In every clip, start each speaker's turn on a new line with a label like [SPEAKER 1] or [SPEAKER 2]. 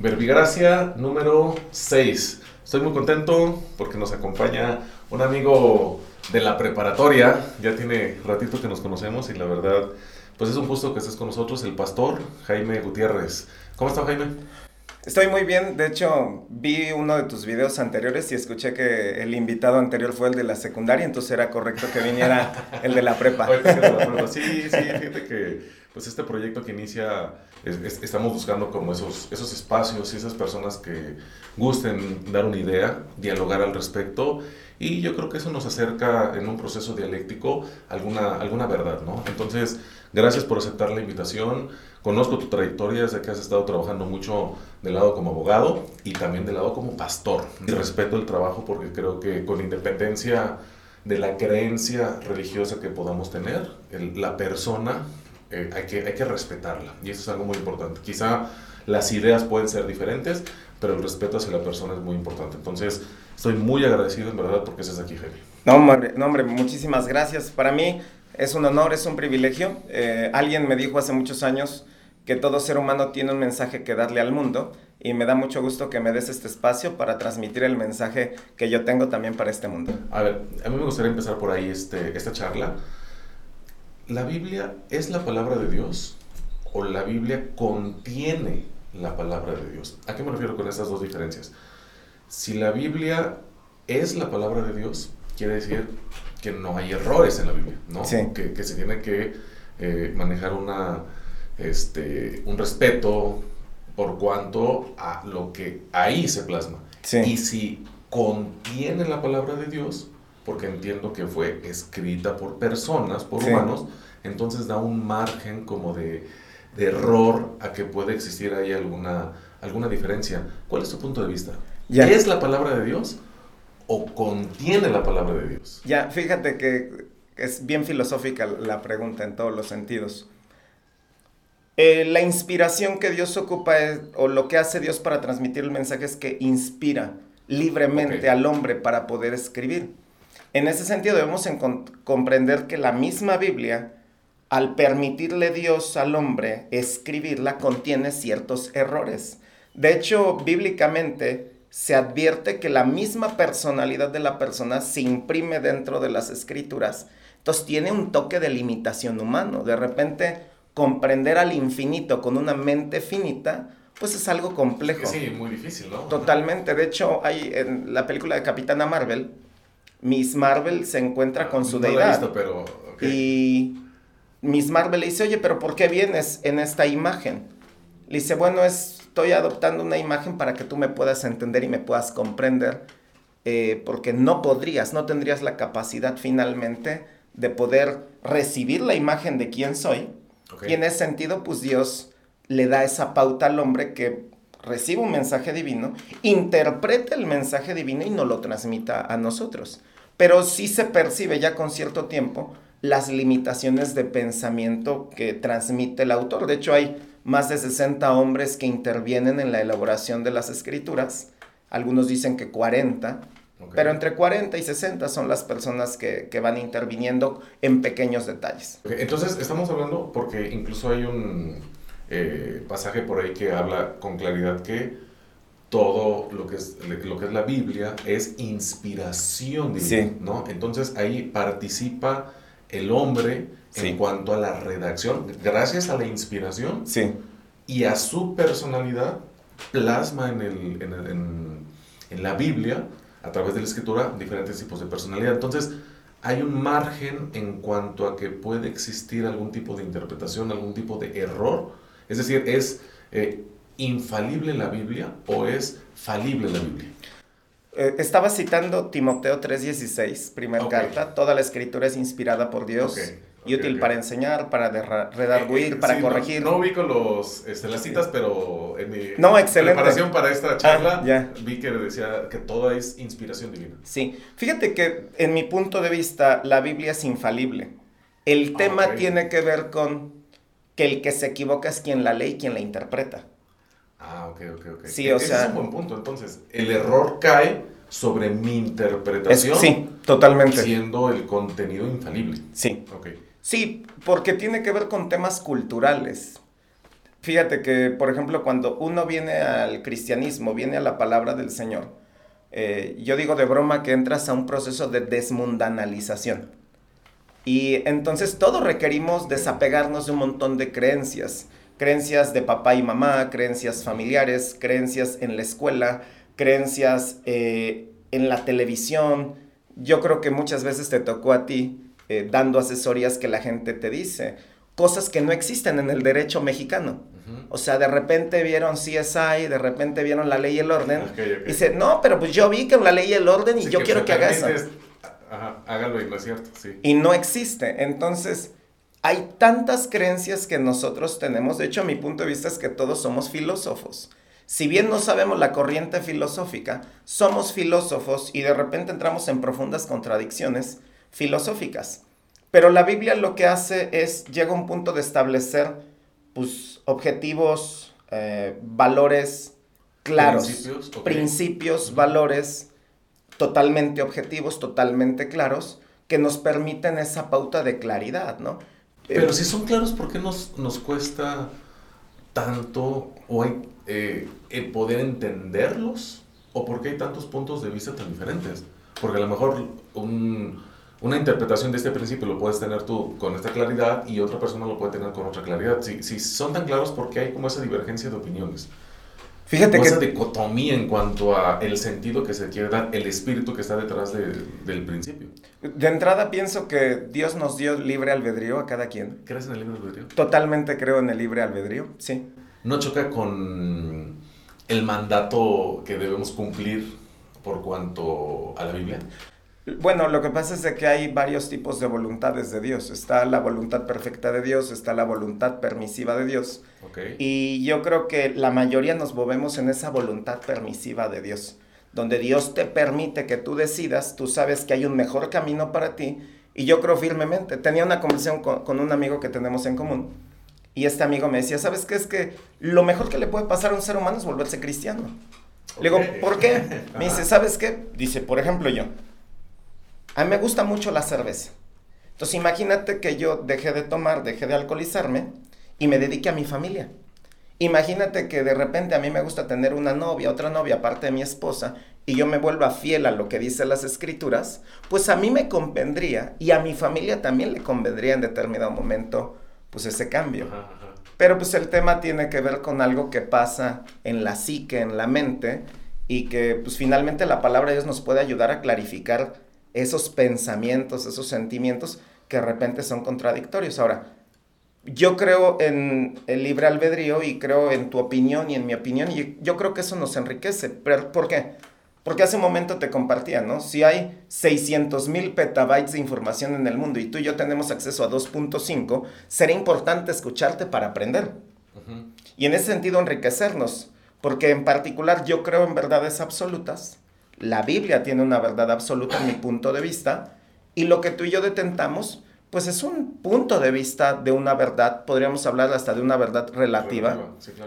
[SPEAKER 1] Verbigracia número 6. Estoy muy contento porque nos acompaña un amigo de la preparatoria. Ya tiene ratito que nos conocemos y la verdad, pues es un gusto que estés con nosotros, el pastor Jaime Gutiérrez. ¿Cómo está Jaime?
[SPEAKER 2] Estoy muy bien, de hecho vi uno de tus videos anteriores y escuché que el invitado anterior fue el de la secundaria, entonces era correcto que viniera el de la prepa.
[SPEAKER 1] Sí, sí, fíjate que pues este proyecto que inicia, estamos buscando como esos, esos espacios y esas personas que gusten dar una idea, dialogar al respecto, y yo creo que eso nos acerca en un proceso dialéctico alguna, alguna verdad, ¿no? Entonces, gracias por aceptar la invitación, conozco tu trayectoria, sé que has estado trabajando mucho del lado como abogado y también del lado como pastor, y respeto el trabajo porque creo que con independencia de la creencia religiosa que podamos tener, la persona eh, hay, que, hay que respetarla. Y eso es algo muy importante. Quizá las ideas pueden ser diferentes, pero el respeto hacia la persona es muy importante. Entonces, estoy muy agradecido en verdad porque estés aquí, Jaime.
[SPEAKER 2] No, hombre, no, hombre, muchísimas gracias. Para mí es un honor, es un privilegio. Eh, alguien me dijo hace muchos años que todo ser humano tiene un mensaje que darle al mundo y me da mucho gusto que me des este espacio para transmitir el mensaje que yo tengo también para este mundo.
[SPEAKER 1] A ver, a mí me gustaría empezar por ahí este, esta charla ¿la Biblia es la palabra de Dios o la Biblia contiene la palabra de Dios? ¿A qué me refiero con estas dos diferencias? Si la Biblia es la palabra de Dios, quiere decir que no hay errores en la Biblia, ¿no? Que, se tiene que eh, manejar una, este, un respeto por cuanto a lo que ahí se plasma. Y si contiene la palabra de Dios, porque entiendo que fue escrita por personas, por humanos, entonces da un margen como de, error a que puede existir ahí alguna, alguna diferencia. ¿Cuál es tu punto de vista? ¿Es la palabra de Dios o contiene la palabra de Dios?
[SPEAKER 2] Ya, fíjate que es bien filosófica la pregunta en todos los sentidos. Eh, la inspiración que Dios ocupa o lo que hace Dios para transmitir el mensaje es que inspira libremente al hombre para poder escribir. En ese sentido debemos comprender que la misma Biblia, al permitirle Dios al hombre escribirla, contiene ciertos errores. De hecho, bíblicamente se advierte que la misma personalidad de la persona se imprime dentro de las escrituras. Entonces tiene un toque de limitación humano. De repente, comprender al infinito con una mente finita, pues es algo complejo.
[SPEAKER 1] Sí, muy difícil, ¿no?
[SPEAKER 2] Totalmente. De hecho, hay en la película de Capitana Marvel, Miss Marvel se encuentra con su deidad. pero, Y Miss Marvel le dice, oye, pero ¿por qué vienes en esta imagen? Le dice, bueno, estoy adoptando una imagen para que tú me puedas entender y me puedas comprender, eh, porque no podrías, no tendrías la capacidad finalmente de poder recibir la imagen de quién soy. Y en ese sentido, pues Dios le da esa pauta al hombre que recibe un mensaje divino, interprete el mensaje divino y no lo transmita a nosotros. Pero sí se percibe ya con cierto tiempo las limitaciones de pensamiento que transmite el autor. De hecho, hay más de 60 hombres que intervienen en la elaboración de las escrituras. Algunos dicen que 40, pero entre 40 y 60 son las personas que, van interviniendo en pequeños detalles.
[SPEAKER 1] Entonces, estamos hablando porque incluso hay un eh, pasaje por ahí que habla con claridad que todo lo que es, lo que es la Biblia es inspiración divina, ¿no? Entonces ahí participa el hombre en cuanto a la redacción, gracias a la inspiración y a su personalidad, plasma en, el, en, en la Biblia, a través de la escritura, diferentes tipos de personalidad. Entonces, hay un margen en cuanto a que puede existir algún tipo de interpretación, algún tipo de error es decir, ¿es eh, infalible la Biblia o es falible la Biblia?
[SPEAKER 2] Eh, estaba citando Timoteo 3:16, primera carta. Toda la escritura es inspirada por Dios. y útil para enseñar, para redarguir, eh, para corregir.
[SPEAKER 1] No, ubico los, este, las citas, pero en mi preparación para esta ah, charla vi que decía que todo es inspiración divina.
[SPEAKER 2] Sí, fíjate que en mi punto de vista la Biblia es infalible. El tema tiene que ver con que el que se equivoca es quien la lee y quien la interpreta.
[SPEAKER 1] Ah, ok, ok, ok.
[SPEAKER 2] Sí, o Ese sea...
[SPEAKER 1] es un buen punto. Entonces, el error cae sobre mi interpretación.
[SPEAKER 2] sí, totalmente.
[SPEAKER 1] Siendo el contenido infalible.
[SPEAKER 2] Sí. Ok. Sí, porque tiene que ver con temas culturales. Fíjate que, por ejemplo, cuando uno viene al cristianismo, viene a la palabra del Señor, eh, yo digo de broma que entras a un proceso de desmundanalización. Y entonces todos requerimos desapegarnos de un montón de creencias. Creencias de papá y mamá, creencias familiares, creencias en la escuela, creencias eh, en la televisión. Yo creo que muchas veces te tocó a ti eh, dando asesorías que la gente te dice cosas que no existen en el derecho mexicano. O sea, de repente vieron CSI, de repente vieron la ley y el orden. Y dice, no, pero pues yo vi que la ley y el orden y yo quiero que haga eso.
[SPEAKER 1] Ajá, hágalo y no es cierto, sí.
[SPEAKER 2] Y no existe. Entonces, hay tantas creencias que nosotros tenemos. De hecho, mi punto de vista es que todos somos filósofos. Si bien no sabemos la corriente filosófica, somos filósofos y de repente entramos en profundas contradicciones filosóficas. Pero la Biblia lo que hace es, llega a un punto de establecer pues, objetivos, eh, valores claros, principios, principios valores totalmente objetivos, totalmente claros, que nos permiten esa pauta de claridad, ¿no?
[SPEAKER 1] Pero si son claros, ¿por qué nos, nos cuesta tanto hoy eh, el poder entenderlos? ¿O por qué hay tantos puntos de vista tan diferentes? Porque a lo mejor un, una interpretación de este principio lo puedes tener tú con esta claridad y otra persona lo puede tener con otra claridad. Si, si son tan claros, ¿por qué hay como esa divergencia de opiniones? Fíjate que... Esa dicotomía en cuanto a el sentido que se quiere dar, el espíritu que está detrás del principio.
[SPEAKER 2] De entrada pienso que Dios nos dio libre albedrío a cada quien.
[SPEAKER 1] ¿Crees en el libre albedrío?
[SPEAKER 2] Totalmente creo en el libre albedrío, sí.
[SPEAKER 1] ¿No choca con el mandato que debemos cumplir por cuanto a la Biblia?
[SPEAKER 2] Bueno, lo que pasa es que hay varios tipos de voluntades de Dios. Está la voluntad perfecta de Dios, está la voluntad permisiva de Dios. Y yo creo que la mayoría nos movemos en esa voluntad permisiva de Dios, donde Dios te permite que tú decidas, tú sabes que hay un mejor camino para ti. Y yo creo firmemente, tenía una conversación con, un amigo que tenemos en común. Y este amigo me decía, ¿sabes qué? Es que lo mejor que le puede pasar a un ser humano es volverse cristiano. Le digo, ¿por qué? Me dice, ¿sabes qué? Dice, por ejemplo yo, a mí me gusta mucho la cerveza. Entonces imagínate que yo dejé de tomar, dejé de alcoholizarme y me dedique a mi familia. Imagínate que de repente a mí me gusta tener una novia, otra novia aparte de mi esposa, y yo me vuelva fiel a lo que dicen las escrituras, pues a mí me convendría y a mi familia también le convendría en determinado momento pues ese cambio. Pero pues el tema tiene que ver con algo que pasa en la psique, en la mente, y que pues finalmente la palabra de Dios nos puede ayudar a clarificar esos pensamientos, esos sentimientos que de repente son contradictorios. Ahora, yo creo en el libre albedrío y creo en tu opinión y en mi opinión y yo creo que eso nos enriquece. ¿Pero ¿Por qué? Porque hace un momento te compartía, ¿no? Si hay 600 mil petabytes de información en el mundo y tú y yo tenemos acceso a 2.5, será importante escucharte para aprender. Y en ese sentido enriquecernos, porque en particular yo creo en verdades absolutas la Biblia tiene una verdad absoluta en mi punto de vista y lo que tú y yo detentamos, pues es un punto de vista de una verdad, podríamos hablar hasta de una verdad relativa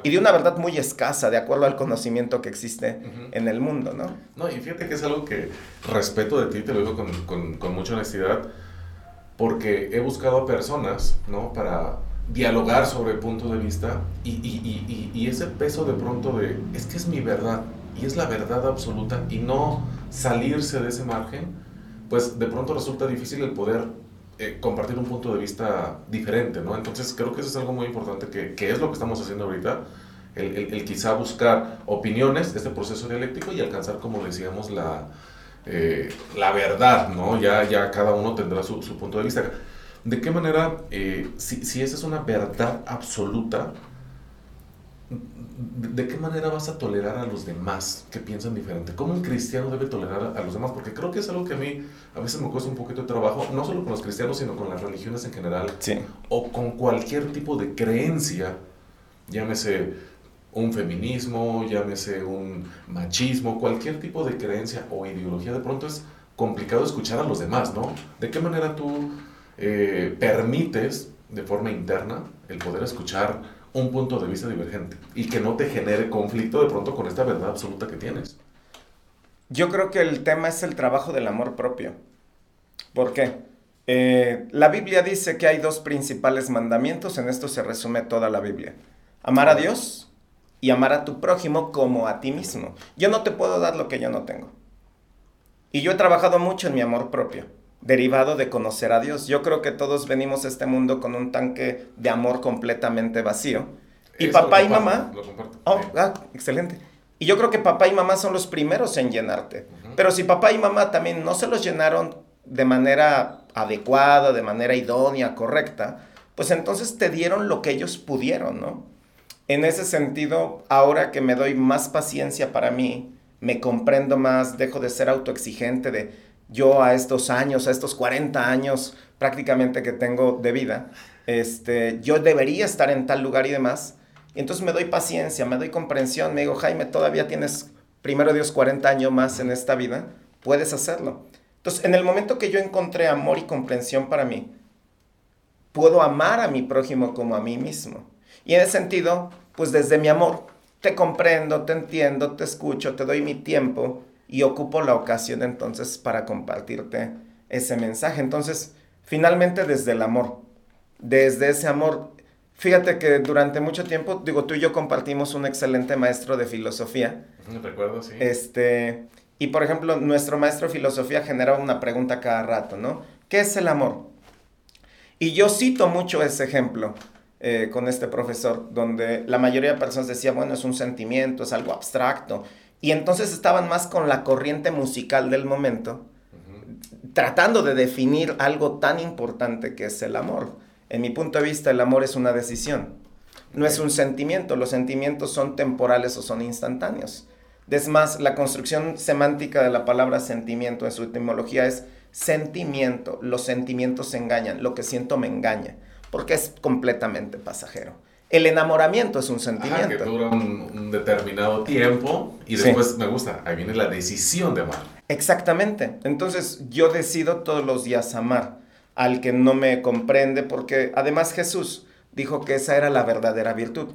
[SPEAKER 2] y de una verdad muy escasa de acuerdo al conocimiento que existe en el mundo, ¿no?
[SPEAKER 1] No, y fíjate que es algo que respeto de ti, te lo digo con, mucha honestidad, porque he buscado a personas, ¿no? Para dialogar sobre el punto de vista y, y, y ese peso de pronto de, es que es mi verdad, y es la verdad absoluta y no salirse de ese margen, pues de pronto resulta difícil el poder eh, compartir un punto de vista diferente, ¿no? Entonces creo que eso es algo muy importante, que, que es lo que estamos haciendo ahorita, el, el, quizá buscar opiniones, este proceso dialéctico y alcanzar, como decíamos, la, eh, la verdad, ¿no? Ya, ya cada uno tendrá su, su punto de vista. ¿De qué manera, eh, si, si esa es una verdad absoluta, ¿de qué manera vas a tolerar a los demás que piensan diferente? ¿Cómo un cristiano debe tolerar a los demás? Porque creo que es algo que a mí a veces me cuesta un poquito de trabajo, no solo con los cristianos, sino con las religiones en general, o con cualquier tipo de creencia, llámese un feminismo, llámese un machismo, cualquier tipo de creencia o ideología, de pronto es complicado escuchar a los demás, ¿no? ¿De qué manera tú eh, permites de forma interna el poder escuchar un punto de vista divergente y que no te genere conflicto de pronto con esta verdad absoluta que tienes.
[SPEAKER 2] Yo creo que el tema es el trabajo del amor propio. ¿Por qué? Eh, la Biblia dice que hay dos principales mandamientos, en esto se resume toda la Biblia. Amar a Dios y amar a tu prójimo como a ti mismo. Yo no te puedo dar lo que yo no tengo. Y yo he trabajado mucho en mi amor propio, derivado de conocer a Dios. Yo creo que todos venimos a este mundo con un tanque de amor completamente vacío. Y papá y mamá... Lo comparto. Oh, ah, excelente. Y yo creo que papá y mamá son los primeros en llenarte. Pero si papá y mamá también no se los llenaron de manera adecuada, de manera idónea, correcta, pues entonces te dieron lo que ellos pudieron, ¿no? En ese sentido, ahora que me doy más paciencia para mí, me comprendo más, dejo de ser autoexigente de yo a estos años, a estos 40 años prácticamente que tengo de vida, este, yo debería estar en tal lugar y demás. Entonces me doy paciencia, me doy comprensión, me digo, Jaime, todavía tienes, primero Dios, 40 años más en esta vida, puedes hacerlo. Entonces, en el momento que yo encontré amor y comprensión para mí, puedo amar a mi prójimo como a mí mismo. Y en ese sentido, pues desde mi amor, te comprendo, te entiendo, te escucho, te doy mi tiempo y ocupo la ocasión entonces para compartirte ese mensaje. Entonces, finalmente desde el amor, desde ese amor, fíjate que durante mucho tiempo, digo, tú y yo compartimos un excelente maestro de filosofía.
[SPEAKER 1] Recuerdo, sí.
[SPEAKER 2] Este, y por ejemplo, nuestro maestro de filosofía generaba una pregunta cada rato, ¿no? ¿Qué es el amor? Y yo cito mucho ese ejemplo. Eh, con este profesor, donde la mayoría de personas decía, bueno, es un sentimiento, es algo abstracto. Y entonces estaban más con la corriente musical del momento, tratando de definir algo tan importante que es el amor. En mi punto de vista, el amor es una decisión, no es un sentimiento. Los sentimientos son temporales o son instantáneos. Es más, la construcción semántica de la palabra sentimiento en su etimología es sentimiento. Los sentimientos engañan, lo que siento me engaña porque es completamente pasajero. El enamoramiento es un sentimiento.
[SPEAKER 1] que dura un, determinado tiempo y después me gusta, ahí viene la decisión de amar.
[SPEAKER 2] Exactamente. Entonces yo decido todos los días amar al que no me comprende porque además Jesús dijo que esa era la verdadera virtud.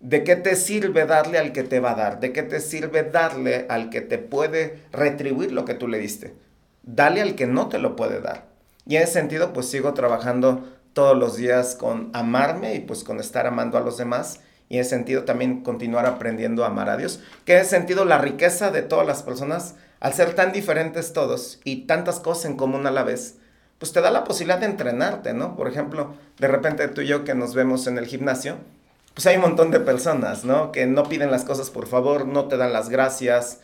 [SPEAKER 2] ¿De qué te sirve darle al que te va a dar? ¿De qué te sirve darle al que te puede retribuir lo que tú le diste? Dale al que no te lo puede dar. Y en ese sentido, pues sigo trabajando todos los días con amarme y pues con estar amando a los demás. Y en sentido también continuar aprendiendo a amar a Dios. Que en ese sentido la riqueza de todas las personas, al ser tan diferentes todos y tantas cosas en común a la vez, pues te da la posibilidad de entrenarte, ¿no? Por ejemplo, de repente tú y yo que nos vemos en el gimnasio, pues hay un montón de personas, ¿no? Que no piden las cosas por favor, no te dan las gracias,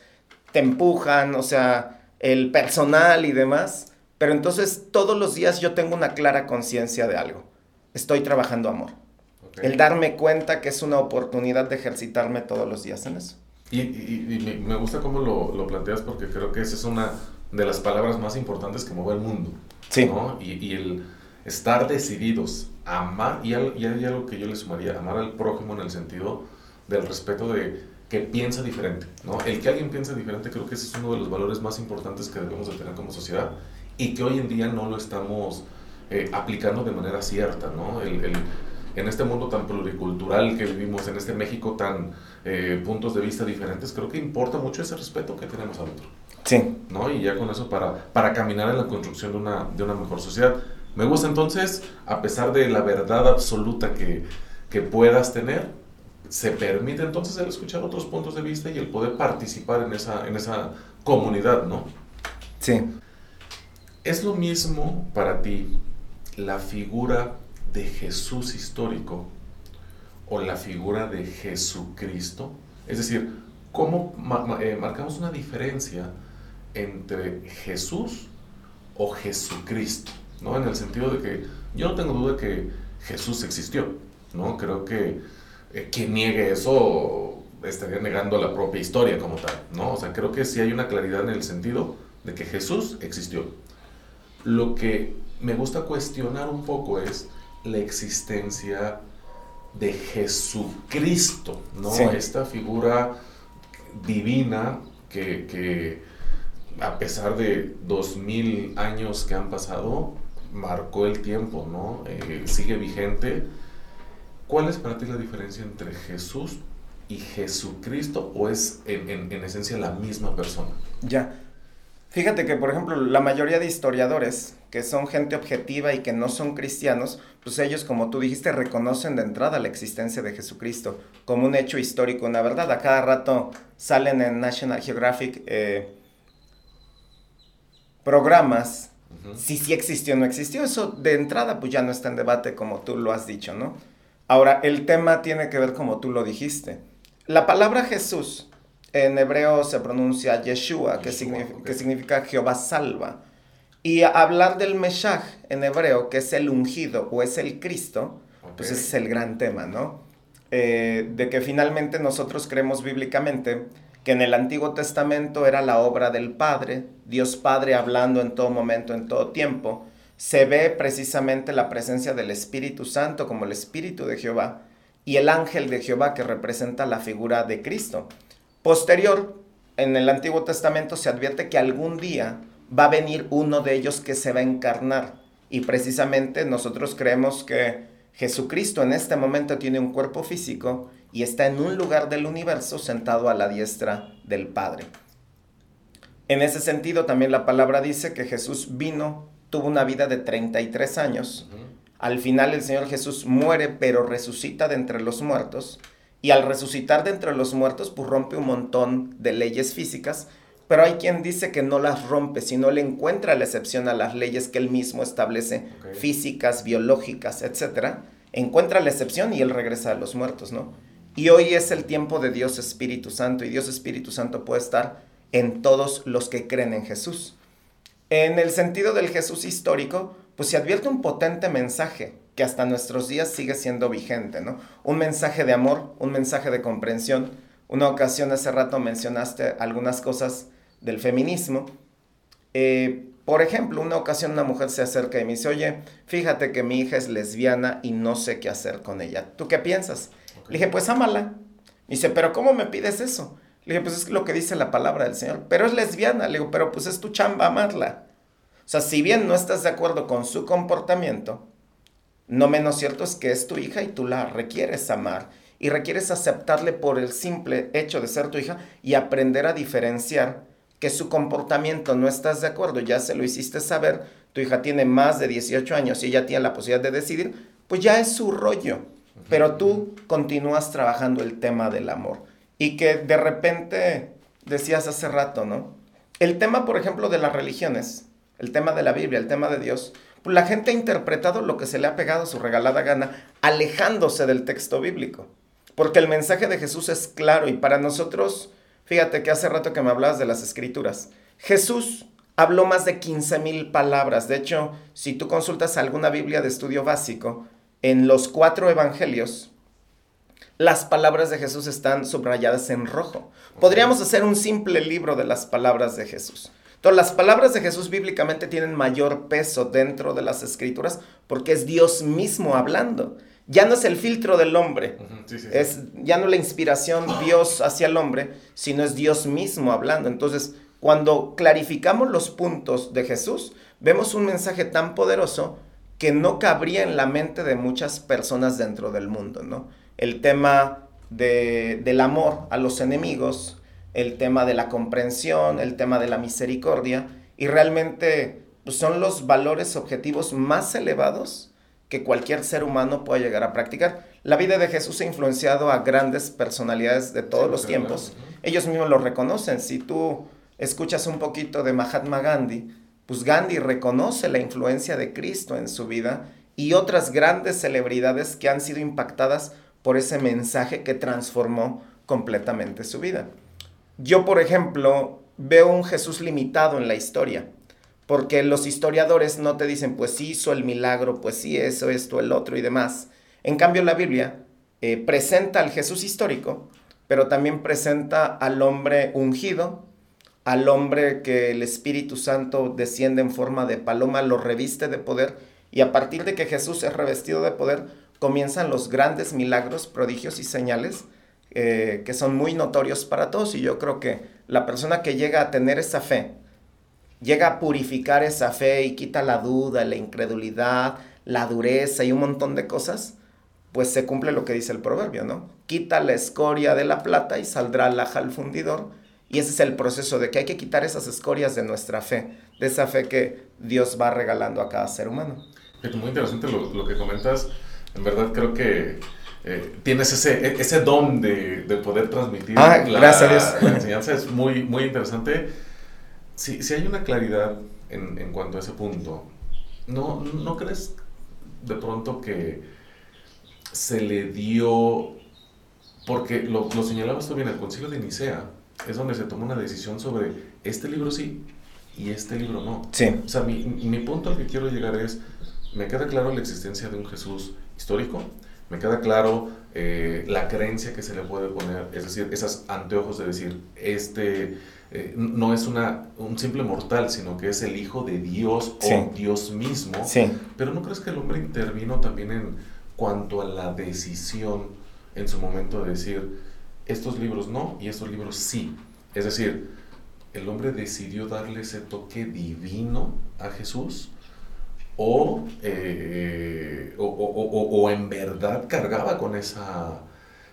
[SPEAKER 2] te empujan, o sea, el personal y demás. Pero entonces todos los días yo tengo una clara conciencia de algo. Estoy trabajando amor. El darme cuenta que es una oportunidad de ejercitarme todos los días en eso.
[SPEAKER 1] Y, me gusta cómo lo, planteas porque creo que esa es una de las palabras más importantes que mueve el mundo. Sí. Y, el estar decididos a amar, y hay, y hay algo que yo le sumaría, amar al prójimo en el sentido del respeto de que piensa diferente. ¿no? El que alguien piensa diferente creo que ese es uno de los valores más importantes que debemos de tener como sociedad y que hoy en día no lo estamos eh, aplicando de manera cierta, ¿no? El, el, en este mundo tan pluricultural que vivimos, en este México tan eh, puntos de vista diferentes, creo que importa mucho ese respeto que tenemos al otro. Sí. ¿No? Y ya con eso para, para caminar en la construcción de una, de una mejor sociedad. Me gusta entonces, a pesar de la verdad absoluta que, que puedas tener, se permite entonces el escuchar otros puntos de vista y el poder participar en esa, en esa comunidad, ¿no? Sí. ¿Es lo mismo para ti la figura de Jesús histórico o la figura de Jesucristo? Es decir, ¿cómo eh, marcamos una diferencia entre Jesús o Jesucristo? ¿no? En el sentido de que yo no tengo duda que Jesús existió, ¿no? Creo que eh, quien niegue eso estaría negando la propia historia como tal, ¿no? O sea, creo que sí hay una claridad en el sentido de que Jesús existió. Lo que me gusta cuestionar un poco es la existencia de Jesucristo, ¿no? Esta figura divina que, a pesar de dos mil años que han pasado, marcó el tiempo, ¿no? Eh, sigue vigente. ¿Cuál es para ti la diferencia entre Jesús y Jesucristo o es en, en esencia la misma persona?
[SPEAKER 2] Ya, Fíjate que, por ejemplo, la mayoría de historiadores que son gente objetiva y que no son cristianos, pues ellos, como tú dijiste, reconocen de entrada la existencia de Jesucristo como un hecho histórico, una verdad. A cada rato salen en National Geographic eh, programas si sí existió o no existió. Eso de entrada pues ya no está en debate como tú lo has dicho, ¿no? Ahora, el tema tiene que ver como tú lo dijiste. La palabra Jesús en hebreo se pronuncia Yeshua, que, significa, que significa Jehová salva. Y hablar del Meshach en hebreo, que es el ungido o es el Cristo, pues ese es el gran tema, ¿no? Eh, de que finalmente nosotros creemos bíblicamente que en el Antiguo Testamento era la obra del Padre, Dios Padre hablando en todo momento, en todo tiempo. Se ve precisamente la presencia del Espíritu Santo como el Espíritu de Jehová y el ángel de Jehová que representa la figura de Cristo. Posterior, en el Antiguo Testamento se advierte que algún día va a venir uno de ellos que se va a encarnar. Y precisamente nosotros creemos que Jesucristo en este momento tiene un cuerpo físico y está en un lugar del universo sentado a la diestra del Padre. En ese sentido, también la palabra dice que Jesús vino, tuvo una vida de 33 años. Al final el Señor Jesús muere, pero resucita de entre los muertos. Y al resucitar de entre los muertos, pues rompe un montón de leyes físicas. Pero hay quien dice que no las rompe, sino le encuentra la excepción a las leyes que él mismo establece, físicas, biológicas, etc. Encuentra la excepción y él regresa a los muertos, ¿no? Y hoy es el tiempo de Dios Espíritu Santo y Dios Espíritu Santo puede estar en todos los que creen en Jesús. En el sentido del Jesús histórico, pues se advierte un potente mensaje que hasta nuestros días sigue siendo vigente, ¿no? Un mensaje de amor, un mensaje de comprensión. Una ocasión hace rato mencionaste algunas cosas del feminismo. Eh, por ejemplo, una ocasión una mujer se acerca y me dice, oye, fíjate que mi hija es lesbiana y no sé qué hacer con ella. ¿Tú qué piensas? Le dije, pues ámala. Me dice, pero ¿cómo me pides eso? Le dije, pues es lo que dice la palabra del Señor. Pero es lesbiana. Le digo, pero pues es tu chamba amarla. O sea, si bien no estás de acuerdo con su comportamiento, no menos cierto es que es tu hija y tú la requieres amar. Y requieres aceptarle por el simple hecho de ser tu hija y aprender a diferenciar que su comportamiento no estás de acuerdo, ya se lo hiciste saber, tu hija tiene más de 18 años y ella tiene la posibilidad de decidir, pues ya es su rollo pero tú continúas trabajando el tema del amor. Y que de repente decías hace rato, ¿no? El tema, por ejemplo, de las religiones, el tema de la Biblia, el tema de Dios, pues la gente ha interpretado lo que se le ha pegado a su regalada gana, alejándose del texto bíblico. Porque el mensaje de Jesús es claro y para nosotros, fíjate que hace rato que me hablabas de las escrituras, Jesús habló más de 15 mil palabras. De hecho, si tú consultas alguna Biblia de estudio básico, en los cuatro evangelios, las palabras de Jesús están subrayadas en rojo. Podríamos hacer un simple libro de las palabras de Jesús. Entonces, las palabras de Jesús bíblicamente tienen mayor peso dentro de las escrituras porque es Dios mismo hablando. Ya no es el filtro del hombre, es ya no la inspiración Dios hacia el hombre, sino es Dios mismo hablando. Entonces, cuando clarificamos los puntos de Jesús, vemos un mensaje tan poderoso que no cabría en la mente de muchas personas dentro del mundo, ¿no? El tema del amor a los enemigos, el tema de la comprensión, el tema de la misericordia, y realmente pues, son los valores objetivos más elevados que cualquier ser humano pueda llegar a practicar. La vida de Jesús ha influenciado a grandes personalidades de todos los tiempos. Ellos mismos lo reconocen. Si tú escuchas un poquito de Mahatma Gandhi, pues Gandhi reconoce la influencia de Cristo en su vida y otras grandes celebridades que han sido impactadas por ese mensaje que transformó completamente su vida. Yo, por ejemplo, veo un Jesús limitado en la historia, porque los historiadores no te dicen, pues sí hizo el milagro, pues sí eso, esto, el otro y demás. En cambio, la Biblia eh, presenta al Jesús histórico, pero también presenta al hombre ungido, al hombre que el Espíritu Santo desciende en forma de paloma, lo reviste de poder y a partir de que Jesús es revestido de poder, comienzan los grandes milagros, prodigios y señales eh, que son muy notorios para todos y yo creo que la persona que llega a tener esa fe, llega a purificar esa fe y quita la duda, la incredulidad, la dureza y un montón de cosas, pues se cumple lo que dice el proverbio, ¿no? Quita la escoria de la plata y saldrá laja al fundidor Y ese es el proceso de que hay que quitar esas escorias de nuestra fe, de esa fe que Dios va regalando a cada ser humano.
[SPEAKER 1] Muy interesante lo, lo que comentas. En verdad creo que eh, tienes ese, e, ese don de, de poder transmitir
[SPEAKER 2] ah, la, gracias
[SPEAKER 1] la, enseñanza. Es muy, muy interesante. Si, si hay una claridad en, en, cuanto a ese punto, ¿no, ¿no crees de pronto que se le dio, porque lo, lo señalabas tú bien, el concilio de Nicea es donde se tomó una decisión sobre este libro sí y este libro no.
[SPEAKER 2] Sí.
[SPEAKER 1] O sea, mi, mi punto al que quiero llegar es, me queda claro la existencia de un Jesús histórico, me queda claro eh, la creencia que se le puede poner, es decir, esos anteojos de decir, este eh, no es una, un simple mortal, sino que es el Hijo de Dios o Dios mismo.
[SPEAKER 2] Sí.
[SPEAKER 1] Pero ¿no crees que el hombre intervino también en cuanto a la decisión en su momento de decir, estos libros no y estos libros sí? Es decir, el hombre decidió darle ese toque divino a Jesús eh, o, o, o, en verdad cargaba con esa,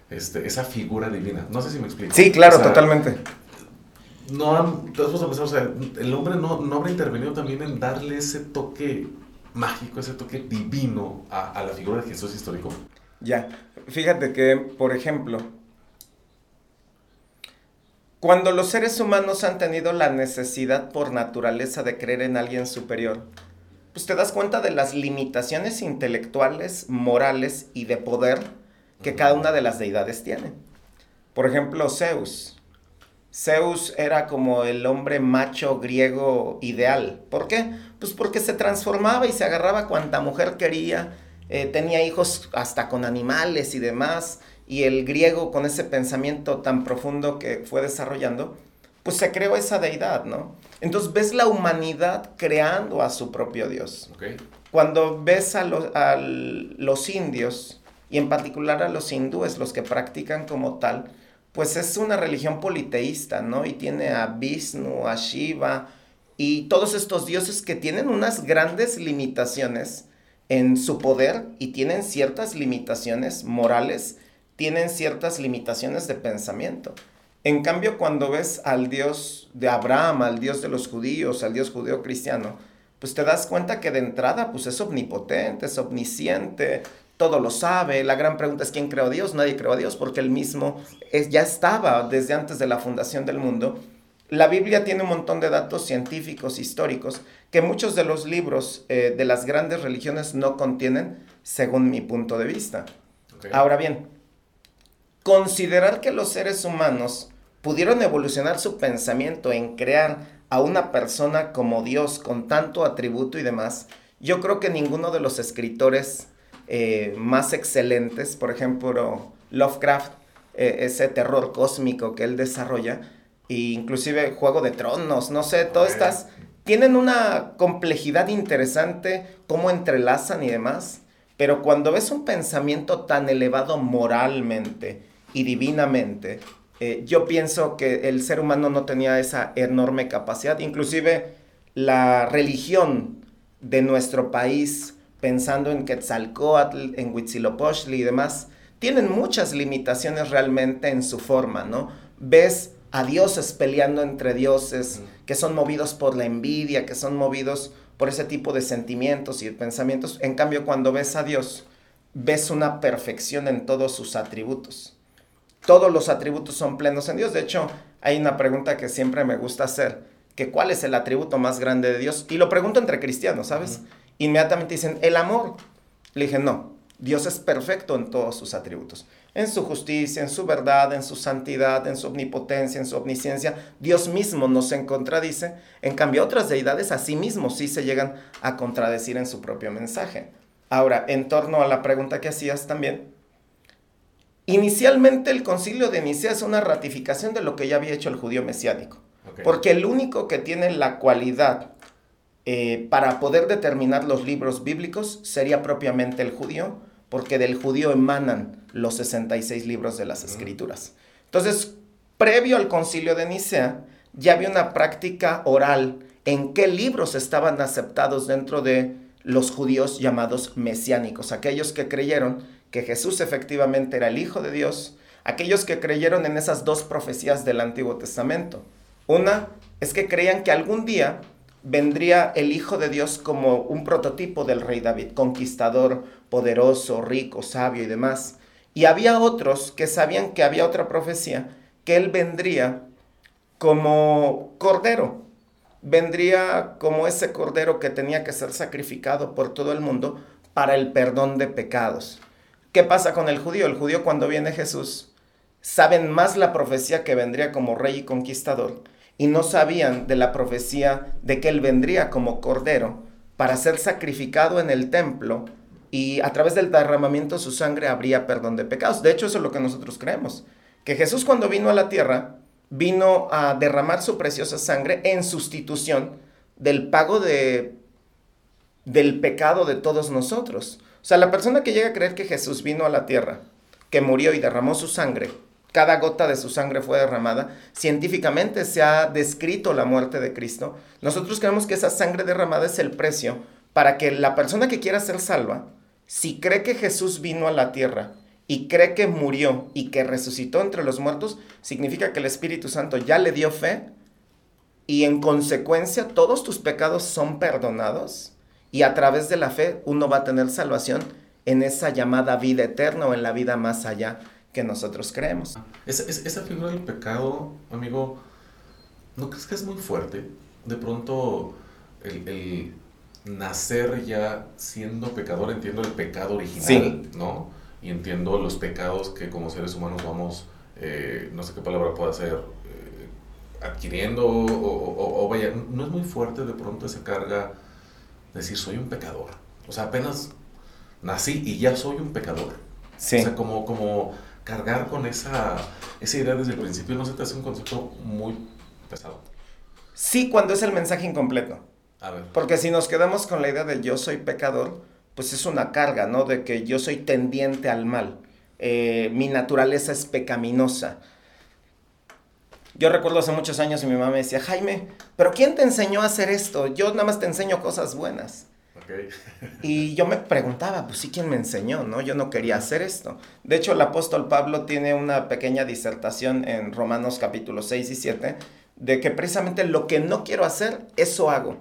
[SPEAKER 1] este, esa figura divina. No sé si me explico.
[SPEAKER 2] Sí, claro, totalmente.
[SPEAKER 1] No, o sea, el hombre no, no habrá intervenido también en darle ese toque mágico, ese toque divino a, a la figura de Jesús histórico.
[SPEAKER 2] Ya, fíjate que, por ejemplo, cuando los seres humanos han tenido la necesidad por naturaleza de creer en alguien superior, pues te das cuenta de las limitaciones intelectuales, morales y de poder que cada una de las deidades tiene. Por ejemplo, Zeus. Zeus era como el hombre macho griego ideal. ¿Por qué? Pues porque se transformaba y se agarraba cuanta mujer quería, eh, tenía hijos hasta con animales y demás, y el griego con ese pensamiento tan profundo que fue desarrollando, pues se creó esa deidad, ¿no? Entonces ves la humanidad creando a su propio Dios. Cuando ves a, los indios, y en particular a los hindúes, los que practican como tal, pues es una religión politeísta, ¿no? Y tiene a Vishnu, a Shiva, y todos estos dioses que tienen unas grandes limitaciones en su poder y tienen ciertas limitaciones morales, tienen ciertas limitaciones de pensamiento. En cambio, cuando ves al Dios de Abraham, al Dios de los judíos, al Dios judío cristiano, pues te das cuenta que de entrada pues es omnipotente, es omnisciente, todo lo sabe. La gran pregunta es quién creó a Dios. Nadie creó a Dios porque él mismo es, ya estaba desde antes de la fundación del mundo. La Biblia tiene un montón de datos científicos, históricos, que muchos de los libros eh, de las grandes religiones no contienen, según mi punto de vista. Ahora bien, considerar que los seres humanos pudieron evolucionar su pensamiento en crear a una persona como Dios con tanto atributo y demás, yo creo que ninguno de los escritores eh, más excelentes, por ejemplo, Lovecraft, eh, ese terror cósmico que él desarrolla, e inclusive Juego de Tronos, no sé, todas estas, tienen una complejidad interesante, cómo entrelazan y demás, pero cuando ves un pensamiento tan elevado moralmente y divinamente, eh, yo pienso que el ser humano no tenía esa enorme capacidad. Inclusive la religión de nuestro país, pensando en Quetzalcoatl, en Huitzilopochtli y demás, tienen muchas limitaciones realmente en su forma, ¿no? Ves a dioses peleando entre dioses, que son movidos por la envidia, que son movidos por ese tipo de sentimientos y pensamientos. En cambio, cuando ves a Dios, ves una perfección en todos sus atributos todos los atributos son plenos en Dios. De hecho, hay una pregunta que siempre me gusta hacer, que cuál es el atributo más grande de Dios. Y lo pregunto entre cristianos, ¿sabes? Inmediatamente dicen, el amor. Le dije, no, Dios es perfecto en todos sus atributos. En su justicia, en su verdad, en su santidad, en su omnipotencia, en su omnisciencia. Dios mismo no se contradice. En cambio, otras deidades a sí mismos sí se llegan a contradecir en su propio mensaje. Ahora, en torno a la pregunta que hacías también, Inicialmente el concilio de Nicea es una ratificación de lo que ya había hecho el judío mesiánico, porque el único que tiene la cualidad eh, para poder determinar los libros bíblicos sería propiamente el judío, porque del judío emanan los 66 libros de las escrituras. Entonces, previo al concilio de Nicea, ya había una práctica oral en qué libros estaban aceptados dentro de los judíos llamados mesiánicos, aquellos que creyeron que Jesús efectivamente era el Hijo de Dios, aquellos que creyeron en esas dos profecías del Antiguo Testamento. Una es que creían que algún día vendría el Hijo de Dios como un prototipo del rey David, conquistador, poderoso, rico, sabio y demás. Y había otros que sabían que había otra profecía, que él vendría como cordero, vendría como ese cordero que tenía que ser sacrificado por todo el mundo para el perdón de pecados. ¿Qué pasa con el judío? El judío cuando viene Jesús, saben más la profecía que vendría como rey y conquistador y no sabían de la profecía de que él vendría como cordero para ser sacrificado en el templo y a través del derramamiento de su sangre habría perdón de pecados. De hecho, eso es lo que nosotros creemos, que Jesús cuando vino a la tierra vino a derramar su preciosa sangre en sustitución del pago de del pecado de todos nosotros. O sea, la persona que llega a creer que Jesús vino a la tierra, que murió y derramó su sangre, cada gota de su sangre fue derramada. Científicamente se ha descrito la muerte de Cristo. Nosotros creemos que esa sangre derramada es el precio para que la persona que quiera ser salva, si cree que Jesús vino a la tierra y cree que murió y que resucitó entre los muertos, significa que el Espíritu Santo ya le dio fe y en consecuencia todos tus pecados son perdonados y a través de la fe uno va a tener salvación en esa llamada vida eterna o en la vida más allá que nosotros creemos.
[SPEAKER 1] Esa, esa figura del pecado, amigo, ¿no crees que es muy fuerte? De pronto, el, nacer ya siendo pecador, entiendo el pecado original, ¿no? Y entiendo los pecados que como seres humanos vamos, eh, no sé qué palabra pueda ser, eh, adquiriendo, o, o, vaya, no es muy fuerte de pronto esa carga decir soy un pecador. O sea, apenas nací y ya soy un pecador. Sí. O sea, como, como cargar con esa, esa idea desde el principio no se te hace un concepto muy pesado.
[SPEAKER 2] Sí, cuando es el mensaje incompleto. A ver. Porque si nos quedamos con la idea del yo soy pecador, pues es una carga, ¿no? De que yo soy tendiente al mal. Eh, mi naturaleza es pecaminosa. Yo recuerdo hace muchos años y mi mamá me decía, Jaime, ¿pero quién te enseñó a hacer esto? Yo nada más te enseño cosas buenas. y yo me preguntaba, pues sí, ¿quién me enseñó? ¿no? Yo no quería hacer esto. De hecho, el apóstol Pablo tiene una pequeña disertación en Romanos capítulo 6 y 7 de que precisamente lo que no quiero hacer, eso hago.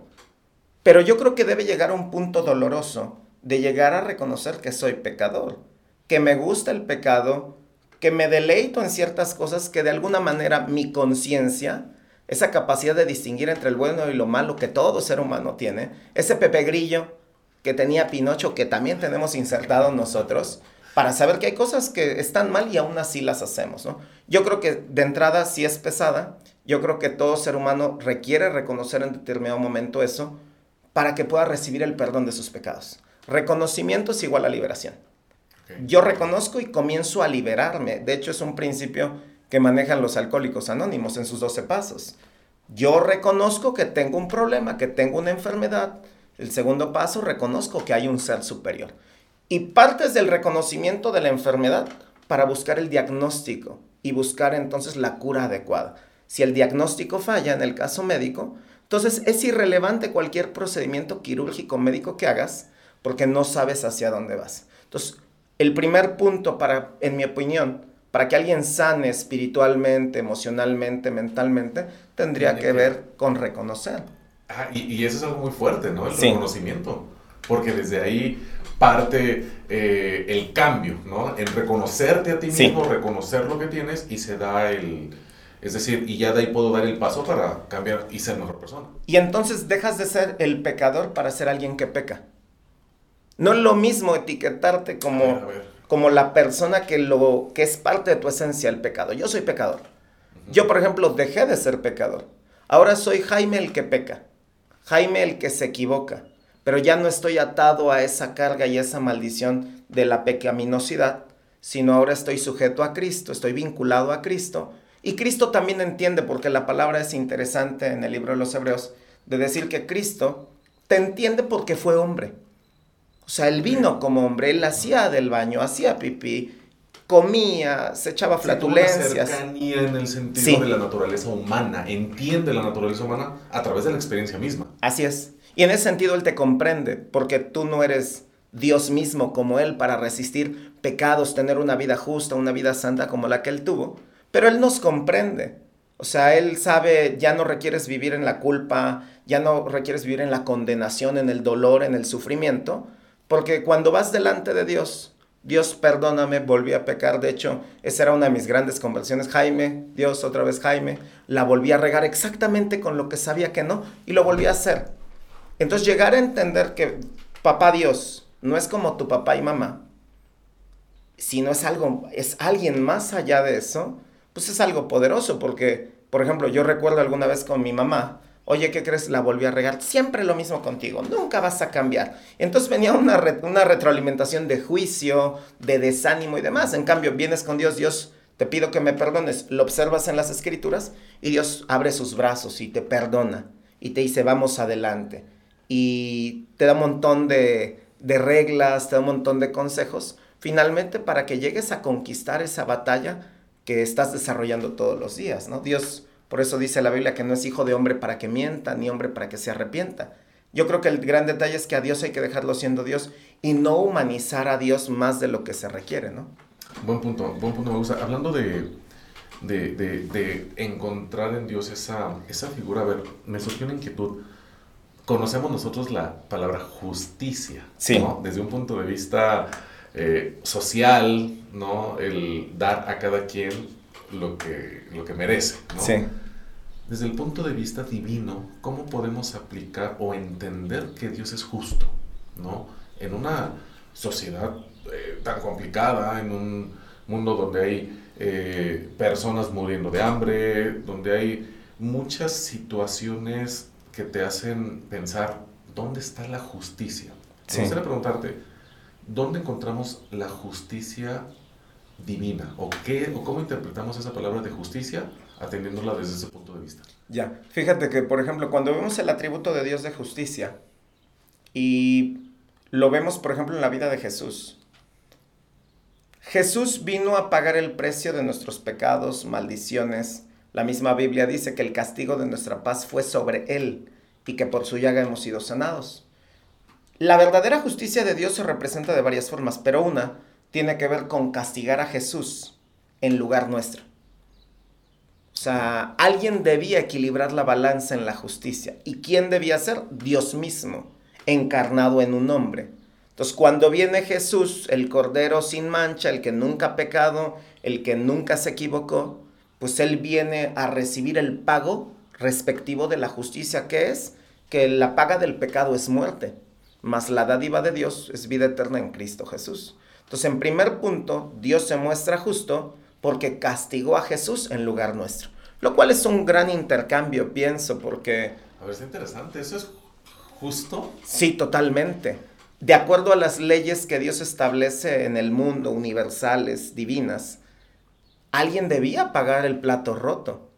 [SPEAKER 2] Pero yo creo que debe llegar a un punto doloroso de llegar a reconocer que soy pecador, que me gusta el pecado, que me deleito en ciertas cosas que de alguna manera mi conciencia, esa capacidad de distinguir entre el bueno y lo malo que todo ser humano tiene, ese Pepe Grillo que tenía Pinocho que también tenemos insertado nosotros, para saber que hay cosas que están mal y aún así las hacemos, ¿no? Yo creo que de entrada sí es pesada, yo creo que todo ser humano requiere reconocer en determinado momento eso para que pueda recibir el perdón de sus pecados. Reconocimiento es igual a liberación. Yo reconozco y comienzo a liberarme. De hecho, es un principio que manejan los alcohólicos anónimos en sus 12 pasos. Yo reconozco que tengo un problema, que tengo una enfermedad. El segundo paso, reconozco que hay un ser superior. Y partes del reconocimiento de la enfermedad para buscar el diagnóstico y buscar entonces la cura adecuada. Si el diagnóstico falla en el caso médico, entonces es irrelevante cualquier procedimiento quirúrgico médico que hagas porque no sabes hacia dónde vas. Entonces, el primer punto para, en mi opinión, para que alguien sane espiritualmente, emocionalmente, mentalmente, tendría que ver con reconocer.
[SPEAKER 1] y, eso es algo muy fuerte, ¿no? El reconocimiento. Porque desde ahí parte eh, el cambio, ¿no? En reconocerte a ti mismo, reconocer lo que tienes y se da el... Es decir, y ya de ahí puedo dar el paso para cambiar y ser mejor persona.
[SPEAKER 2] Y entonces dejas de ser el pecador para ser alguien que peca. No es lo mismo etiquetarte como, como la persona que, lo, que es parte de tu esencia el pecado. Yo soy pecador. Yo, por ejemplo, dejé de ser pecador. Ahora soy Jaime el que peca. Jaime el que se equivoca. Pero ya no estoy atado a esa carga y esa maldición de la pecaminosidad, sino ahora estoy sujeto a Cristo, estoy vinculado a Cristo. Y Cristo también entiende, porque la palabra es interesante en el libro de los Hebreos, de decir que Cristo te entiende porque fue hombre. O sea, él vino como hombre, él hacía del baño, hacía pipí, comía, se echaba flatulencias.
[SPEAKER 1] cercanía en el sentido de la naturaleza humana, entiende la naturaleza humana a través de la experiencia misma.
[SPEAKER 2] Así es. Y en ese sentido él te comprende, porque tú no eres Dios mismo como Él para resistir pecados, tener una vida justa, una vida santa como la que Él tuvo, pero Él nos comprende. O sea, Él sabe, ya no requieres vivir en la culpa, ya no requieres vivir en la condenación, en el dolor, en el sufrimiento, porque cuando vas delante de Dios, Dios perdóname, volví a pecar. De hecho, esa era una de mis grandes conversiones. Jaime, Dios, otra vez Jaime, la volví a regar exactamente con lo que sabía que no y lo volví a hacer. Entonces llegar a entender que papá Dios no es como tu papá y mamá, sino es algo, es alguien más allá de eso, pues es algo poderoso porque, por ejemplo, yo recuerdo alguna vez con mi mamá, Oye, ¿qué crees? La volví a regar. Siempre lo mismo contigo. Nunca vas a cambiar. Entonces venía una, una retroalimentación de juicio, de desánimo y demás. En cambio, vienes con Dios, Dios, te pido que me perdones. Lo observas en las escrituras y Dios abre sus brazos y te perdona. Y te dice, vamos adelante. Y te da un montón de, de reglas, te da un montón de consejos. Finalmente, para que llegues a conquistar esa batalla que estás desarrollando todos los días, ¿no? Dios por eso dice la Biblia que no es hijo de hombre para que mienta, ni hombre para que se arrepienta. Yo creo que el gran detalle es que a Dios hay que dejarlo siendo Dios y no humanizar a Dios más de lo que se requiere, ¿no?
[SPEAKER 1] Buen punto, buen punto me gusta. Hablando de, de, encontrar en Dios esa, esa figura, a ver, me surgió una inquietud. Conocemos nosotros la palabra justicia, sí. ¿no? Desde un punto de vista eh, social, ¿no? El dar a cada quien lo que, lo que merece, ¿no? Sí desde el punto de vista divino, ¿cómo podemos aplicar o entender que Dios es justo? ¿no? En una sociedad eh, tan complicada, en un mundo donde hay eh, personas muriendo de hambre, donde hay muchas situaciones que te hacen pensar, ¿dónde está la justicia? Me gustaría preguntarte, ¿dónde encontramos la justicia divina? ¿O, qué, ¿O cómo interpretamos esa palabra de justicia atendiéndola desde ese punto de vista.
[SPEAKER 2] Ya, fíjate que, por ejemplo, cuando vemos el atributo de Dios de justicia y lo vemos, por ejemplo, en la vida de Jesús. Jesús vino a pagar el precio de nuestros pecados, maldiciones. La misma Biblia dice que el castigo de nuestra paz fue sobre Él y que por su llaga hemos sido sanados. La verdadera justicia de Dios se representa de varias formas, pero una tiene que ver con castigar a Jesús en lugar nuestro. O sea, alguien debía equilibrar la balanza en la justicia. ¿Y quién debía ser? Dios mismo, encarnado en un hombre. Entonces, cuando viene Jesús, el Cordero sin mancha, el que nunca ha pecado, el que nunca se equivocó, pues Él viene a recibir el pago respectivo de la justicia, que es que la paga del pecado es muerte, mas la dádiva de Dios es vida eterna en Cristo Jesús. Entonces, en primer punto, Dios se muestra justo porque castigó a Jesús en lugar nuestro. Lo cual es un gran intercambio, pienso, porque...
[SPEAKER 1] A ver, es interesante, ¿eso es justo?
[SPEAKER 2] Sí, totalmente. De acuerdo a las leyes que Dios establece en el mundo, universales, divinas, alguien debía pagar el plato roto.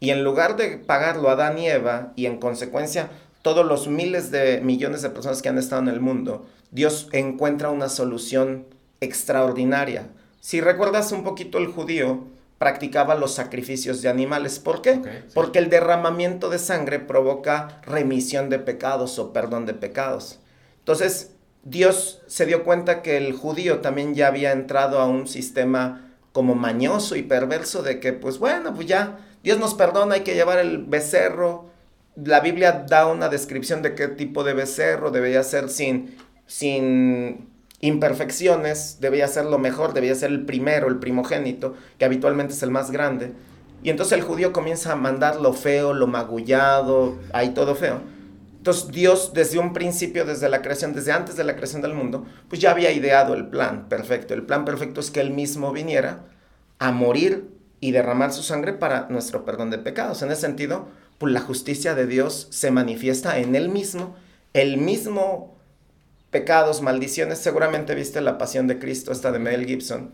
[SPEAKER 2] Y en lugar de pagarlo a Adán y Eva, y en consecuencia todos los miles de millones de personas que han estado en el mundo, Dios encuentra una solución extraordinaria si recuerdas un poquito, el judío practicaba los sacrificios de animales. ¿Por qué? Porque el derramamiento de sangre provoca remisión de pecados o perdón de pecados. Entonces, Dios se dio cuenta que el judío también ya había entrado a un sistema como mañoso y perverso de que, pues bueno, pues ya, Dios nos perdona, hay que llevar el becerro. La Biblia da una descripción de qué tipo de becerro debería ser sin, sin imperfecciones, debía ser lo mejor, debía ser el primero, el primogénito, que habitualmente es el más grande. Y entonces el judío comienza a mandar lo feo, lo magullado, ahí todo feo. Entonces Dios desde un principio, desde la creación, desde antes de la creación del mundo, pues ya había ideado el plan perfecto. El plan perfecto es que Él mismo viniera a morir y derramar su sangre para nuestro perdón de pecados. En ese sentido, pues la justicia de Dios se manifiesta en Él mismo. El mismo pecados, maldiciones, seguramente viste la pasión de Cristo, esta de Mel Gibson.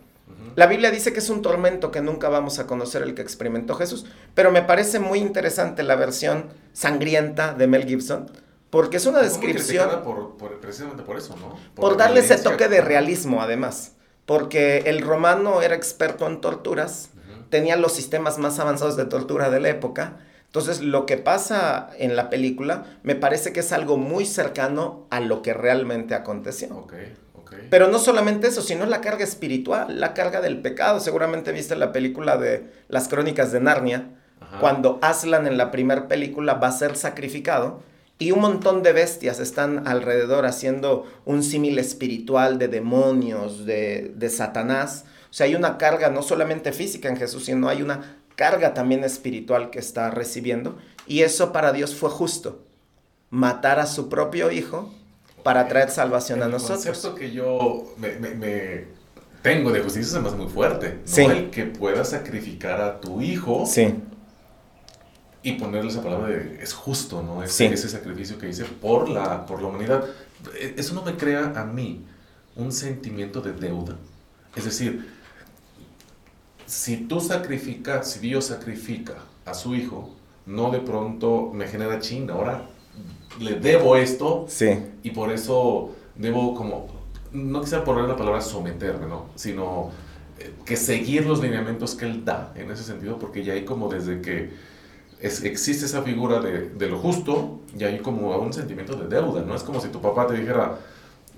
[SPEAKER 2] La Biblia dice que es un tormento que nunca vamos a conocer el que experimentó Jesús, pero me parece muy interesante la versión sangrienta de Mel Gibson, porque es una descripción...
[SPEAKER 1] Por, precisamente por eso, ¿no?
[SPEAKER 2] Por, darle ese toque de realismo, además, porque el romano era experto en torturas, tenía los sistemas más avanzados de tortura de la época, entonces, lo que pasa en la película me parece que es algo muy cercano a lo que realmente aconteció. Pero no solamente eso, sino la carga espiritual, la carga del pecado. Seguramente viste la película de Las Crónicas de Narnia, cuando Aslan en la primera película va a ser sacrificado y un montón de bestias están alrededor haciendo un símil espiritual de demonios, de, de Satanás. O sea, hay una carga no solamente física en Jesús, sino hay una carga también espiritual que está recibiendo. Y eso para Dios fue justo. Matar a su propio hijo para traer salvación a nosotros.
[SPEAKER 1] El concepto que yo me, tengo de justicia es más muy fuerte. ¿no? El que pueda sacrificar a tu hijo.
[SPEAKER 2] Sí.
[SPEAKER 1] Y ponerle esa palabra de es justo, ¿no? Ese, ese sacrificio que hice por la, por la humanidad. E, eso no me crea a mí un sentimiento de deuda. Es decir, si tú sacrificas, si Dios sacrifica a su hijo, no de pronto me genera chin, ahora le debo esto
[SPEAKER 2] sí.
[SPEAKER 1] y por eso debo como, no quisiera poner la palabra someterme, ¿no? Sino eh, que seguir los lineamientos que él da en ese sentido, porque ya hay como desde que existe esa figura de, de, lo justo, ya hay como un sentimiento de deuda, ¿no? Es como si tu papá te dijera,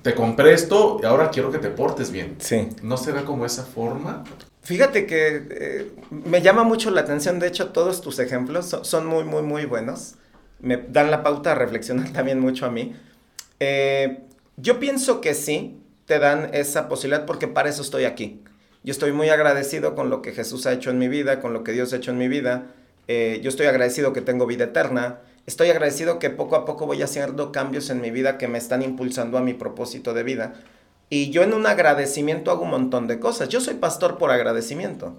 [SPEAKER 1] te compré esto y ahora quiero que te portes bien.
[SPEAKER 2] Sí.
[SPEAKER 1] ¿No será como esa forma?
[SPEAKER 2] Fíjate que eh, me llama mucho la atención, de hecho todos tus ejemplos son muy, muy, muy buenos me dan la pauta a reflexionar también mucho a mí. Eh, yo pienso que sí, te dan esa posibilidad porque para eso estoy aquí. Yo estoy muy agradecido con lo que Jesús ha hecho en mi vida, con lo que Dios ha hecho en mi vida. Eh, yo estoy agradecido que tengo vida eterna. Estoy agradecido que poco a poco voy haciendo cambios en mi vida que me están impulsando a mi propósito de vida. Y yo en un agradecimiento hago un montón de cosas. Yo soy pastor por agradecimiento.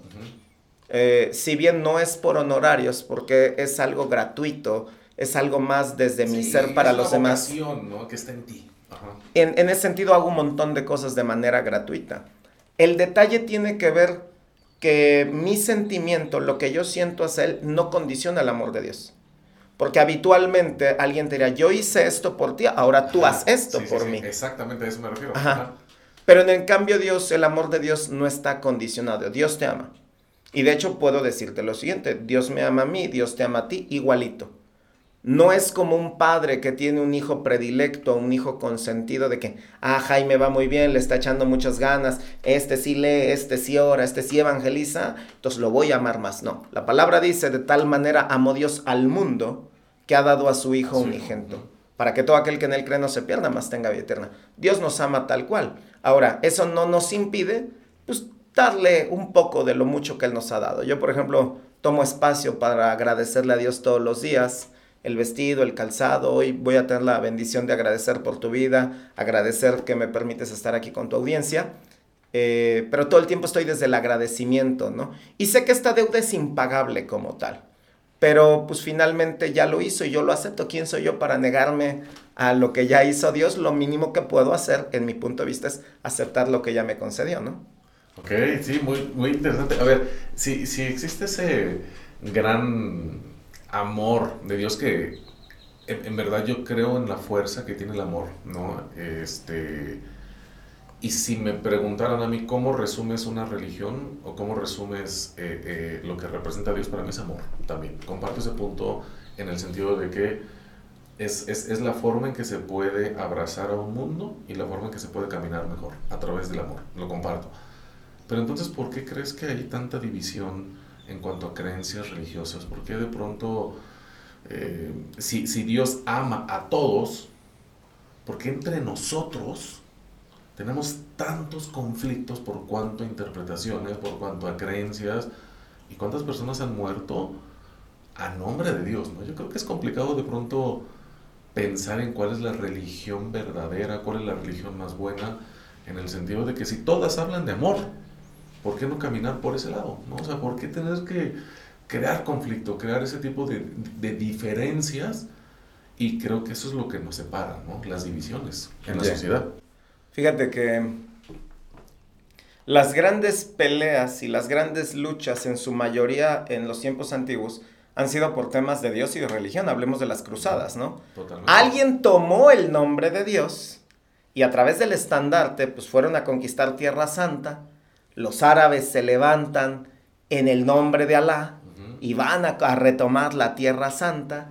[SPEAKER 2] Eh, si bien no es por honorarios, porque es algo gratuito, es algo más desde mi ser para los demás.
[SPEAKER 1] ¿no? Que está en ti.
[SPEAKER 2] En, en ese sentido hago un montón de cosas de manera gratuita. El detalle tiene que ver que mi sentimiento, lo que yo siento hacia él, no condiciona el amor de Dios. Porque habitualmente alguien te dirá, yo hice esto por ti, ahora tú haz esto por mí.
[SPEAKER 1] Exactamente a eso me refiero.
[SPEAKER 2] Pero en el cambio Dios, el amor de Dios no está condicionado. Dios te ama. Y de hecho puedo decirte lo siguiente, Dios me ama a mí, Dios te ama a ti igualito. No es como un padre que tiene un hijo predilecto, un hijo consentido de que, ah, Jaime va muy bien, le está echando muchas ganas, este sí lee, este sí ora, este sí evangeliza, entonces lo voy a amar más. No, la palabra dice, de tal manera amó Dios al mundo que ha dado a su hijo unigento, para que todo aquel que en él cree no se pierda, más tenga vida eterna. Dios nos ama tal cual. Ahora, eso no nos impide, pues, darle un poco de lo mucho que él nos ha dado. Yo, por ejemplo, tomo espacio para agradecerle a Dios todos los días, el vestido, el calzado. Hoy voy a tener la bendición de agradecer por tu vida, agradecer que me permites estar aquí con tu audiencia. Eh, pero todo el tiempo estoy desde el agradecimiento, ¿no? Y sé que esta deuda es impagable como tal. Pero pues finalmente ya lo hizo y yo lo acepto. ¿Quién soy yo para negarme a lo que ya hizo Dios? Lo mínimo que puedo hacer, en mi punto de vista, es aceptar lo que ya me concedió, ¿no?
[SPEAKER 1] Ok, sí, muy, muy interesante. A ver, si, si existe ese gran amor de Dios que en, verdad yo creo en la fuerza que tiene el amor, ¿no? Este, y si me preguntaran a mí cómo resumes una religión o cómo resumes eh, eh, lo que representa a Dios, para mí es amor también. Comparto ese punto en el sentido de que es, es, es, la forma en que se puede abrazar a un mundo y la forma en que se puede caminar mejor a través del amor. Lo comparto. Pero entonces, ¿por qué crees que hay tanta división? en cuanto a creencias religiosas? porque de pronto, eh, si, Dios ama a todos, ¿por qué entre nosotros tenemos tantos conflictos por cuanto a interpretaciones, por cuanto a creencias? ¿Y cuántas personas han muerto a nombre de Dios? ¿no? Yo creo que es complicado de pronto pensar en cuál es la religión verdadera, cuál es la religión más buena, en el sentido de que si todas hablan de amor, ¿por qué no caminar por ese lado? ¿no? O sea, ¿por qué tener que crear conflicto, crear ese tipo de, diferencias? Y creo que eso es lo que nos separa, ¿no? Las divisiones en la sociedad.
[SPEAKER 2] Fíjate que las grandes peleas y las grandes luchas en su mayoría en los tiempos antiguos han sido por temas de Dios y de religión. Hablemos de las cruzadas, ¿no? Totalmente. Alguien tomó el nombre de Dios y a través del estandarte pues fueron a conquistar Tierra Santa los árabes se levantan en el nombre de Alá y van a, retomar la tierra santa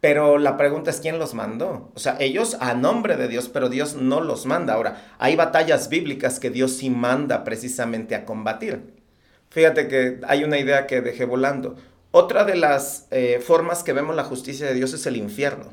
[SPEAKER 2] Pero la pregunta es quién los mandó. O sea, ellos a nombre de Dios, pero Dios no los manda. Ahora, hay batallas bíblicas que Dios sí manda precisamente a combatir. Fíjate que hay una idea que dejé volando. Otra de las eh, formas que vemos la justicia de Dios es el infierno.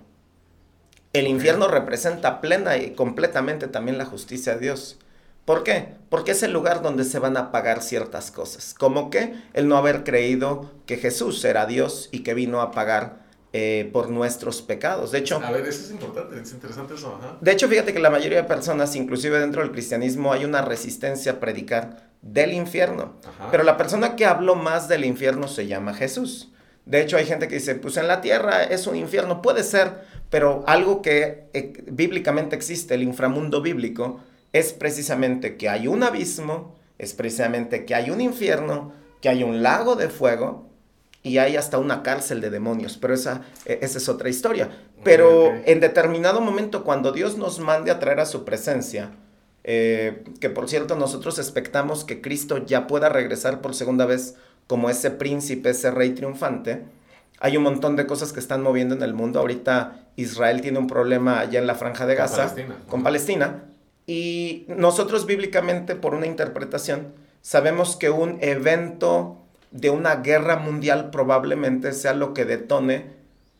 [SPEAKER 2] El infierno representa plena y completamente también la justicia de Dios. ¿Por qué? Porque es el lugar donde se van a pagar ciertas cosas, como que el no haber creído que Jesús era Dios y que vino a pagar eh, por nuestros pecados. De hecho...
[SPEAKER 1] A ver, eso es importante, es interesante eso.
[SPEAKER 2] De hecho, fíjate que la mayoría de personas, inclusive dentro del cristianismo, hay una resistencia a predicar del infierno. Pero la persona que habló más del infierno se llama Jesús. De hecho, hay gente que dice, pues en la tierra es un infierno, puede ser, pero algo que eh, bíblicamente existe, el inframundo bíblico, es precisamente que hay un abismo, es precisamente que hay un infierno, que hay un lago de fuego y hay hasta una cárcel de demonios, pero esa, e, esa es otra historia. Pero en determinado momento, cuando Dios nos mande a traer a su presencia, eh, que por cierto nosotros expectamos que Cristo ya pueda regresar por segunda vez como ese príncipe, ese rey triunfante, hay un montón de cosas que están moviendo en el mundo. Ahorita Israel tiene un problema allá en la franja de Gaza con Palestina y nosotros bíblicamente, por una interpretación, sabemos que un evento de una guerra mundial probablemente sea lo que detone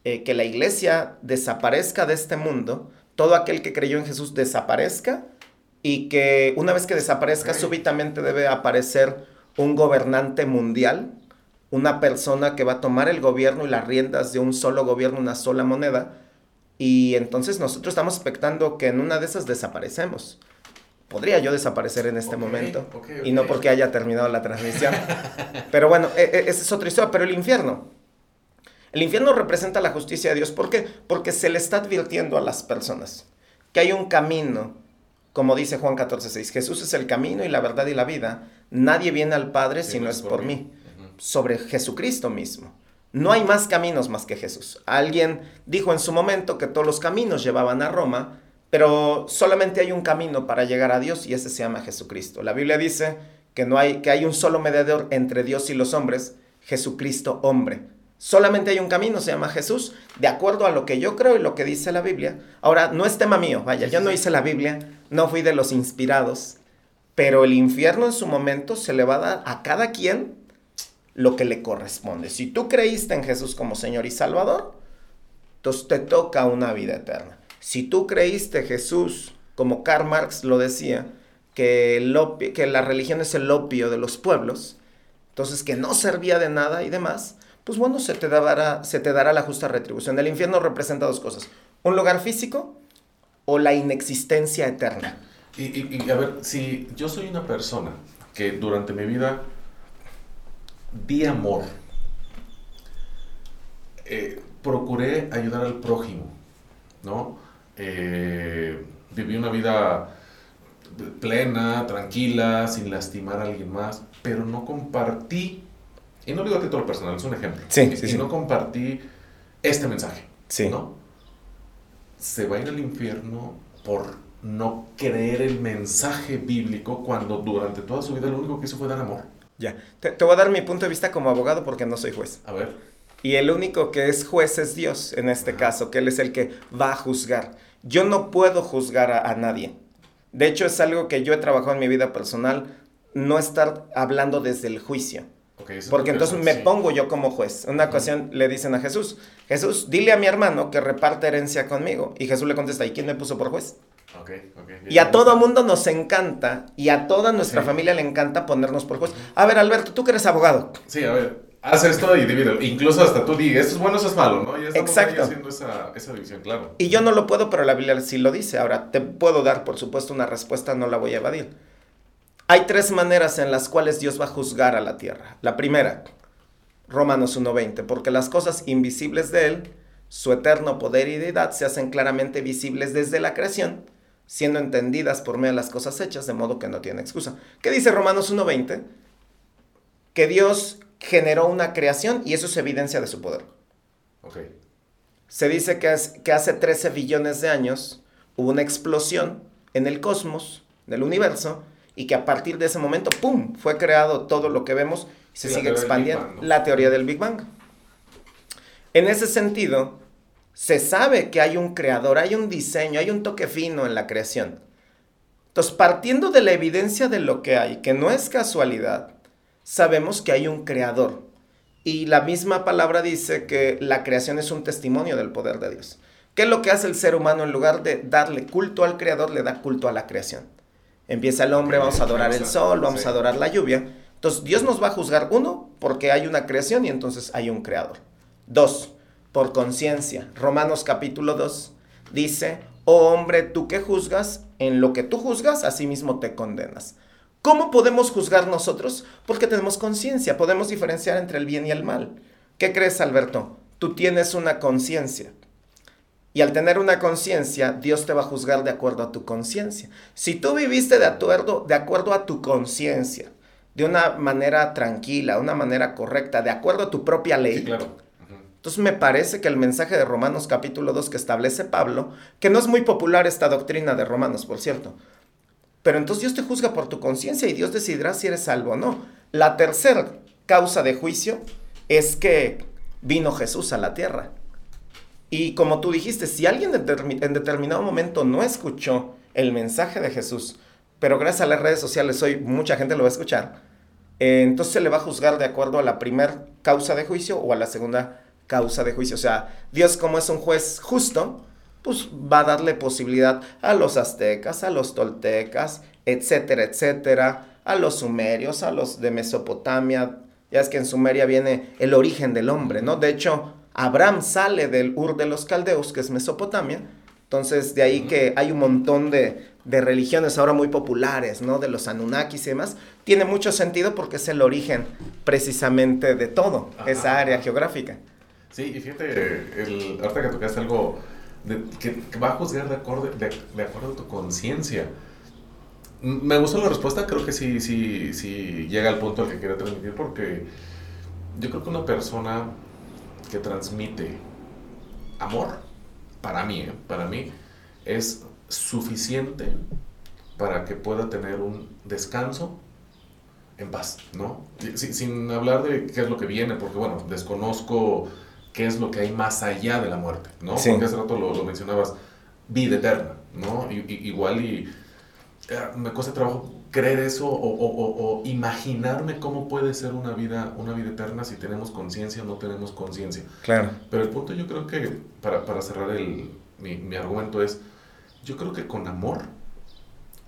[SPEAKER 2] eh, que la iglesia desaparezca de este mundo, todo aquel que creyó en Jesús desaparezca y que una vez que desaparezca súbitamente debe aparecer un gobernante mundial, una persona que va a tomar el gobierno y las riendas de un solo gobierno, una sola moneda, y entonces nosotros estamos expectando que en una de esas desaparecemos. Podría yo desaparecer en este momento. Y no porque haya terminado la transmisión. pero bueno, e, e, esa es otra historia. Pero el infierno. El infierno representa la justicia de Dios. ¿Por qué? Porque se le está advirtiendo a las personas que hay un camino, como dice Juan 14:6. Jesús es el camino y la verdad y la vida. Nadie viene al Padre si no es por, mí. Sobre Jesucristo mismo. No hay más caminos más que Jesús. Alguien dijo en su momento que todos los caminos llevaban a Roma, pero solamente hay un camino para llegar a Dios y ese se llama Jesucristo. La Biblia dice que no hay que hay un solo mediador entre Dios y los hombres, Jesucristo hombre. Solamente hay un camino, se llama Jesús, de acuerdo a lo que yo creo y lo que dice la Biblia. Ahora, no es tema mío, vaya, yo no hice la Biblia, no fui de los inspirados, pero el infierno en su momento se le va a dar a cada quien lo que le corresponde. Si tú creíste en Jesús como Señor y Salvador, entonces te toca una vida eterna. Si tú creíste Jesús, como Karl Marx lo decía, que, el que la religión es el opio de los pueblos, entonces que no servía de nada y demás, pues bueno, se te dará, se te dará la justa retribución. El infierno representa dos cosas, un lugar físico o la inexistencia eterna.
[SPEAKER 1] Y, y a ver, si yo soy una persona que durante mi vida di amor. Eh, procuré ayudar al prójimo, ¿no? Eh, viví una vida plena, tranquila, sin lastimar a alguien más, pero no compartí, y no digo a título personal, es un ejemplo,
[SPEAKER 2] sí,
[SPEAKER 1] sí, y no compartí este mensaje, sí. ¿no? Se va a ir al infierno por no creer el mensaje bíblico cuando durante toda su vida lo único que hizo fue dar amor.
[SPEAKER 2] Ya, te, voy a dar mi punto de vista como abogado porque no soy juez.
[SPEAKER 1] A ver.
[SPEAKER 2] Y el único que es juez es Dios en este caso, que Él es el que va a juzgar. Yo no puedo juzgar a, nadie. De hecho, es algo que yo he trabajado en mi vida personal, no estar hablando desde el juicio. porque entonces me pongo yo como juez. Una ocasión le dicen a Jesús, Jesús, dile a mi hermano que reparte herencia conmigo. Y Jesús le contesta, ¿y quién me puso por juez? Y a todo mundo nos encanta, y a toda nuestra familia le encanta ponernos por juez. A ver, Alberto, tú que eres abogado.
[SPEAKER 1] Sí, a ver, haz esto y divide. Incluso hasta tú di, esto es bueno, eso es malo, ¿no?
[SPEAKER 2] Exacto.
[SPEAKER 1] haciendo esa, esa, división, claro.
[SPEAKER 2] Y yo no lo puedo, pero la Biblia sí lo dice. Ahora, te puedo dar, por supuesto, una respuesta, no la voy a evadir. Hay tres maneras en las cuales Dios va a juzgar a la tierra. La primera, Romanos 1.20, porque las cosas invisibles de Él, su eterno poder y deidad, se hacen claramente visibles desde la creación siendo entendidas por medio de las cosas hechas, de modo que no tiene excusa. ¿Qué dice Romanos 1.20? Que Dios generó una creación y eso es evidencia de su poder. Se dice que, es, que hace 13 billones de años hubo una explosión en el cosmos, del universo, y que a partir de ese momento, ¡pum!, fue creado todo lo que vemos y se sigue expandiendo. La teoría del Big Bang. En ese sentido, Se sabe que hay un creador, hay un diseño, hay un toque fino en la creación. Entonces, partiendo de la evidencia de lo que hay, que no es casualidad, sabemos que hay un creador. Y la misma palabra dice que la creación es un testimonio del poder de Dios. ¿Qué es lo que hace el ser humano en lugar de darle culto al creador, le da culto a la creación? Empieza el hombre, vamos a adorar el sol, vamos a adorar la lluvia. Entonces Dios nos va a juzgar, uno, porque hay una creación y entonces hay un creador. Dos, por conciencia. Romanos capítulo 2 dice, oh hombre, tú que juzgas, en lo que tú juzgas, así mismo te condenas. ¿Cómo podemos juzgar nosotros? Porque tenemos conciencia, podemos diferenciar entre el bien y el mal. ¿Qué crees, Alberto? Tú tienes una conciencia. Y al tener una conciencia, Dios te va a juzgar de acuerdo a tu conciencia. Si tú viviste de acuerdo, de acuerdo a tu conciencia, de una manera tranquila, una manera correcta, de acuerdo a tu propia ley. claro. Entonces me parece que el mensaje de Romanos capítulo 2 que establece Pablo, que no es muy popular esta doctrina de Romanos, por cierto, pero entonces Dios te juzga por tu conciencia y Dios decidirá si eres salvo o no. La tercera causa de juicio es que vino Jesús a la tierra. Y como tú dijiste, si alguien en determinado momento no escuchó el mensaje de Jesús, pero gracias a las redes sociales hoy mucha gente lo va a escuchar, eh, entonces se le va a juzgar de acuerdo a la primera causa de juicio o a la segunda causa de juicio. O sea, Dios como es un juez justo, pues va a darle posibilidad a los aztecas, a los toltecas, etcétera, etcétera, a los sumerios, a los de Mesopotamia. Ya es que en Sumeria viene el origen del hombre, ¿no? De hecho, Abraham sale del Ur de los Caldeos, que es Mesopotamia, entonces, de ahí que hay un montón de, religiones ahora muy populares, ¿no? De los Anunnakis y demás. Tiene mucho sentido porque es el origen precisamente de todo, esa área geográfica.
[SPEAKER 1] Sí, y fíjate, el, ahorita que tocaste algo que, va a juzgar de acuerdo, de, acuerdo a tu conciencia. Me gustó la respuesta, creo que sí, sí, sí llega al punto al que quiero transmitir porque yo creo que una persona que transmite amor, para mí, ¿eh? para mí, es suficiente para que pueda tener un descanso en paz, ¿no? Sin, hablar de qué es lo que viene, porque bueno, desconozco qué es lo que hay más allá de la muerte, ¿no? Porque hace rato lo, mencionabas, vida eterna, ¿no? igual y eh, me cuesta trabajo creer eso o, imaginarme cómo puede ser una vida, una vida eterna si tenemos conciencia o no tenemos conciencia.
[SPEAKER 2] Claro.
[SPEAKER 1] Pero el punto yo creo que, para, para cerrar el, mi, mi, argumento es, yo creo que con amor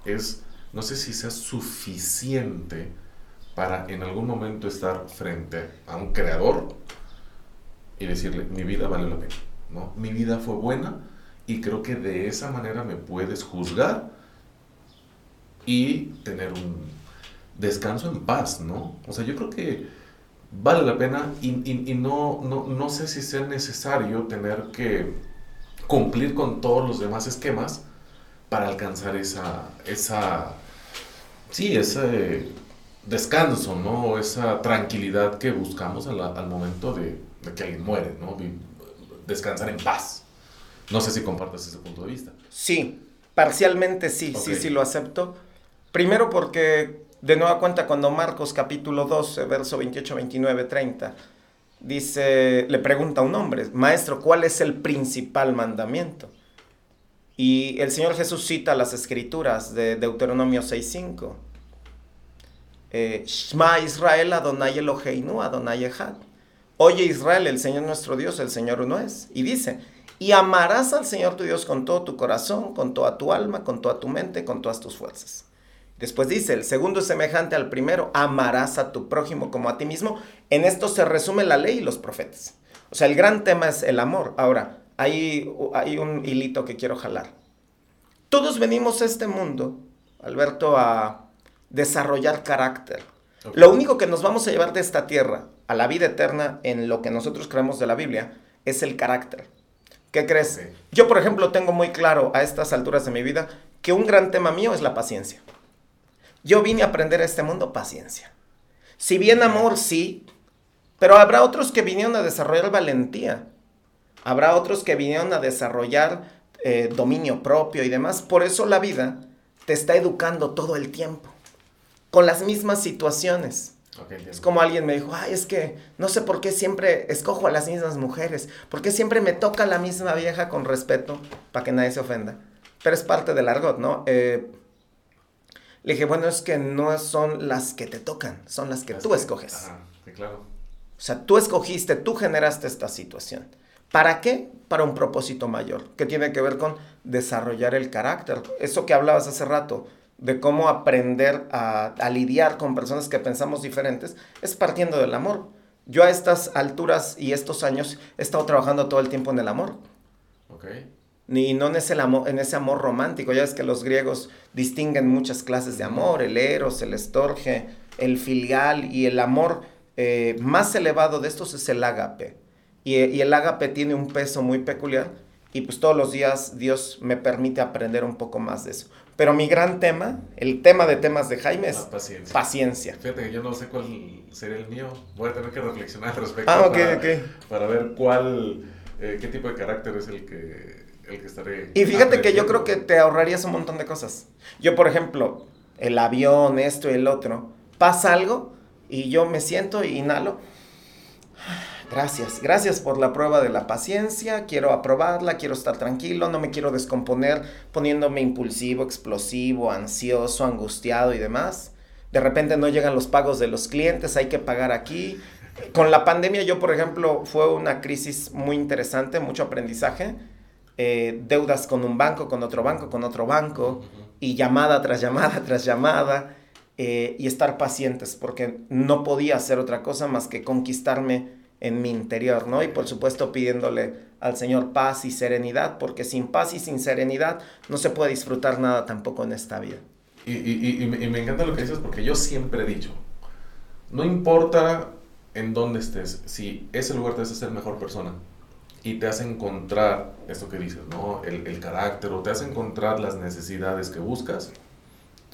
[SPEAKER 1] es, no sé si sea suficiente para en algún momento estar frente a un creador y decirle, mi vida vale la pena, ¿no? Mi vida fue buena y creo que de esa manera me puedes juzgar y tener un descanso en paz, ¿no? O sea, yo creo que vale la pena y, y, no, no, no, sé si sea necesario tener que cumplir con todos los demás esquemas para alcanzar esa, esa, sí, ese descanso, ¿no? Esa tranquilidad que buscamos al, al momento de, de, que alguien muere, ¿no? Descansar en paz. No sé si compartes ese punto de vista.
[SPEAKER 2] Sí, parcialmente sí, sí, sí lo acepto. Primero porque, de nueva cuenta, cuando Marcos capítulo 12, verso 28, 29, 30, dice, le pregunta a un hombre, maestro, ¿cuál es el principal mandamiento? Y el Señor Jesús cita las escrituras de Deuteronomio 6.5. Eh, Shma Israel Adonai Eloheinu Adonai Echad. Oye Israel, el Señor nuestro Dios, el Señor uno es. Y dice, y amarás al Señor tu Dios con todo tu corazón, con toda tu alma, con toda tu mente, con todas tus fuerzas. Después dice, el segundo es semejante al primero, amarás a tu prójimo como a ti mismo. En esto se resume la ley y los profetas. O sea, el gran tema es el amor. Ahora, hay, hay un hilito que quiero jalar. Todos venimos a este mundo, Alberto, a desarrollar carácter. Lo único que nos vamos a llevar de esta tierra a la vida eterna en lo que nosotros creemos de la Biblia es el carácter. ¿Qué crees? Yo, por ejemplo, tengo muy claro a estas alturas de mi vida que un gran tema mío es la paciencia. Yo vine a aprender a este mundo paciencia. Si bien amor, sí, pero habrá otros que vinieron a desarrollar valentía. Habrá otros que vinieron a desarrollar eh, dominio propio y demás. Por eso la vida te está educando todo el tiempo, con las mismas situaciones. es como alguien me dijo, ay, es que no sé por qué siempre escojo a las mismas mujeres, por qué siempre me toca la misma vieja con respeto para que nadie se ofenda. Pero es parte del argot, ¿no? Eh, le dije, bueno, es que no son las que te tocan, son las que tú escoges.
[SPEAKER 1] Ajá, sí, claro.
[SPEAKER 2] O sea, tú escogiste, tú generaste esta situación. ¿Para qué? Para un propósito mayor, que tiene que ver con desarrollar el carácter. Eso que hablabas hace rato, de cómo aprender a, lidiar con personas que pensamos diferentes, es partiendo del amor. Yo a estas alturas y estos años he estado trabajando todo el tiempo en el amor.
[SPEAKER 1] Ok.
[SPEAKER 2] Ni no en ese, amor, en ese amor romántico. Ya es que los griegos distinguen muchas clases de amor, el eros, el estorge, el filial y el amor eh, más elevado de estos es el ágape. Y, y el ágape tiene un peso muy peculiar y pues todos los días Dios me permite aprender un poco más de eso. Pero mi gran tema, el tema de temas de Jaime es
[SPEAKER 1] paciencia.
[SPEAKER 2] paciencia.
[SPEAKER 1] Fíjate que yo no sé cuál sería el mío. Voy a tener que reflexionar al respecto.
[SPEAKER 2] Ah, ok,
[SPEAKER 1] para,
[SPEAKER 2] ok.
[SPEAKER 1] Para ver cuál, eh, qué tipo de carácter es el que, el que estaré.
[SPEAKER 2] Y fíjate que yo creo que te ahorrarías un montón de cosas. Yo, por ejemplo, el avión, esto y el otro, pasa algo y yo me siento y inhalo Gracias, gracias por la prueba de la paciencia, quiero aprobarla, quiero estar tranquilo, no me quiero descomponer poniéndome impulsivo, explosivo, ansioso, angustiado y demás. De repente no llegan los pagos de los clientes, hay que pagar aquí. Con la pandemia yo, por ejemplo, fue una crisis muy interesante, mucho aprendizaje. Eh, deudas con un banco, con otro banco, con otro banco, y llamada tras llamada tras llamada, eh, y estar pacientes, porque no podía hacer otra cosa más que conquistarme en mi interior, ¿no? Y por supuesto pidiéndole al Señor paz y serenidad, porque sin paz y sin serenidad no se puede disfrutar nada tampoco en esta vida.
[SPEAKER 1] Y, y, y, me encanta lo que dices porque yo siempre he dicho, no importa en dónde estés, si ese lugar te hace ser mejor persona y te hace encontrar esto que dices, ¿no? El, el carácter o te hace encontrar las necesidades que buscas,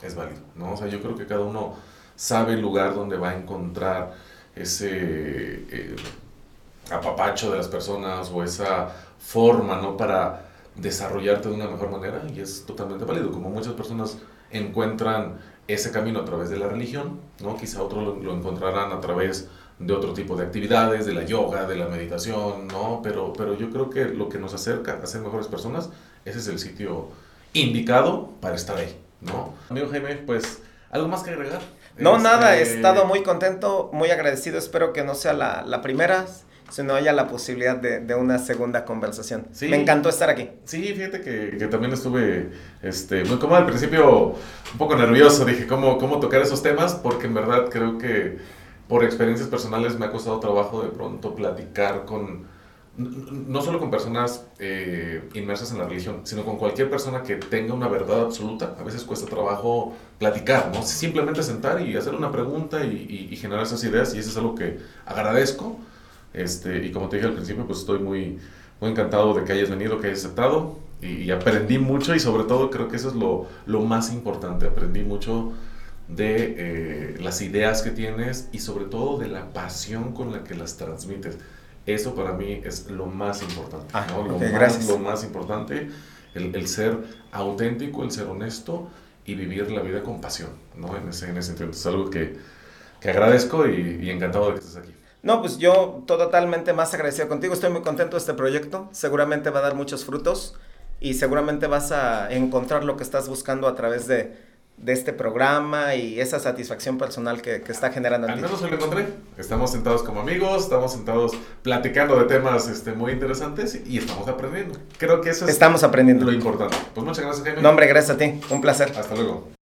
[SPEAKER 1] es válido, ¿no? O sea, yo creo que cada uno sabe el lugar donde va a encontrar ese eh, apapacho de las personas o esa forma, ¿no? Para desarrollarte de una mejor manera y es totalmente válido. Como muchas personas encuentran ese camino a través de la religión, ¿no? Quizá otros lo, encontrarán a través de otro tipo de actividades, de la yoga, de la meditación, ¿no? Pero, pero yo creo que lo que nos acerca a ser mejores personas, ese es el sitio indicado para estar ahí, ¿no? Amigo Jaime, pues, ¿algo más que agregar?
[SPEAKER 2] No, nada, he este, estado muy contento, muy agradecido. Espero que no sea la, la primera, sino haya la posibilidad de, de una segunda conversación. Me encantó estar aquí.
[SPEAKER 1] Sí, fíjate que, que, también estuve este, muy cómodo al principio, un poco nervioso. Dije, ¿cómo, ¿cómo tocar esos temas? Porque en verdad creo que por experiencias personales me ha costado trabajo de pronto platicar con no solo con personas eh, inmersas en la religión, sino con cualquier persona que tenga una verdad absoluta. A veces cuesta trabajo platicar, ¿no? Simplemente sentar y hacer una pregunta y, generar esas ideas, y eso es algo que agradezco. Este, y como te dije al principio, pues estoy muy, muy encantado de que hayas venido, que hayas aceptado, y, aprendí mucho, y sobre todo creo que eso es lo, lo más importante. Aprendí mucho de eh, las ideas que tienes y sobre todo de la pasión con la que las transmites eso para mí es lo más importante.
[SPEAKER 2] Ah,
[SPEAKER 1] lo, más, lo, más, importante, el, el, ser auténtico, el ser honesto y vivir la vida con pasión, ¿no? En ese, en ese sentido. Es algo que, que agradezco y, y, encantado de que estés aquí.
[SPEAKER 2] No, pues yo totalmente más agradecido contigo. Estoy muy contento de este proyecto. Seguramente va a dar muchos frutos y seguramente vas a encontrar lo que estás buscando a través de de este programa y esa satisfacción personal que, que está generando.
[SPEAKER 1] Al menos hoy lo encontré. Estamos sentados como amigos, estamos sentados platicando de temas este, muy interesantes y estamos aprendiendo. Creo que eso es
[SPEAKER 2] estamos aprendiendo.
[SPEAKER 1] lo importante. Pues muchas gracias, Jaime.
[SPEAKER 2] No, hombre, gracias a ti. Un placer.
[SPEAKER 1] Hasta luego.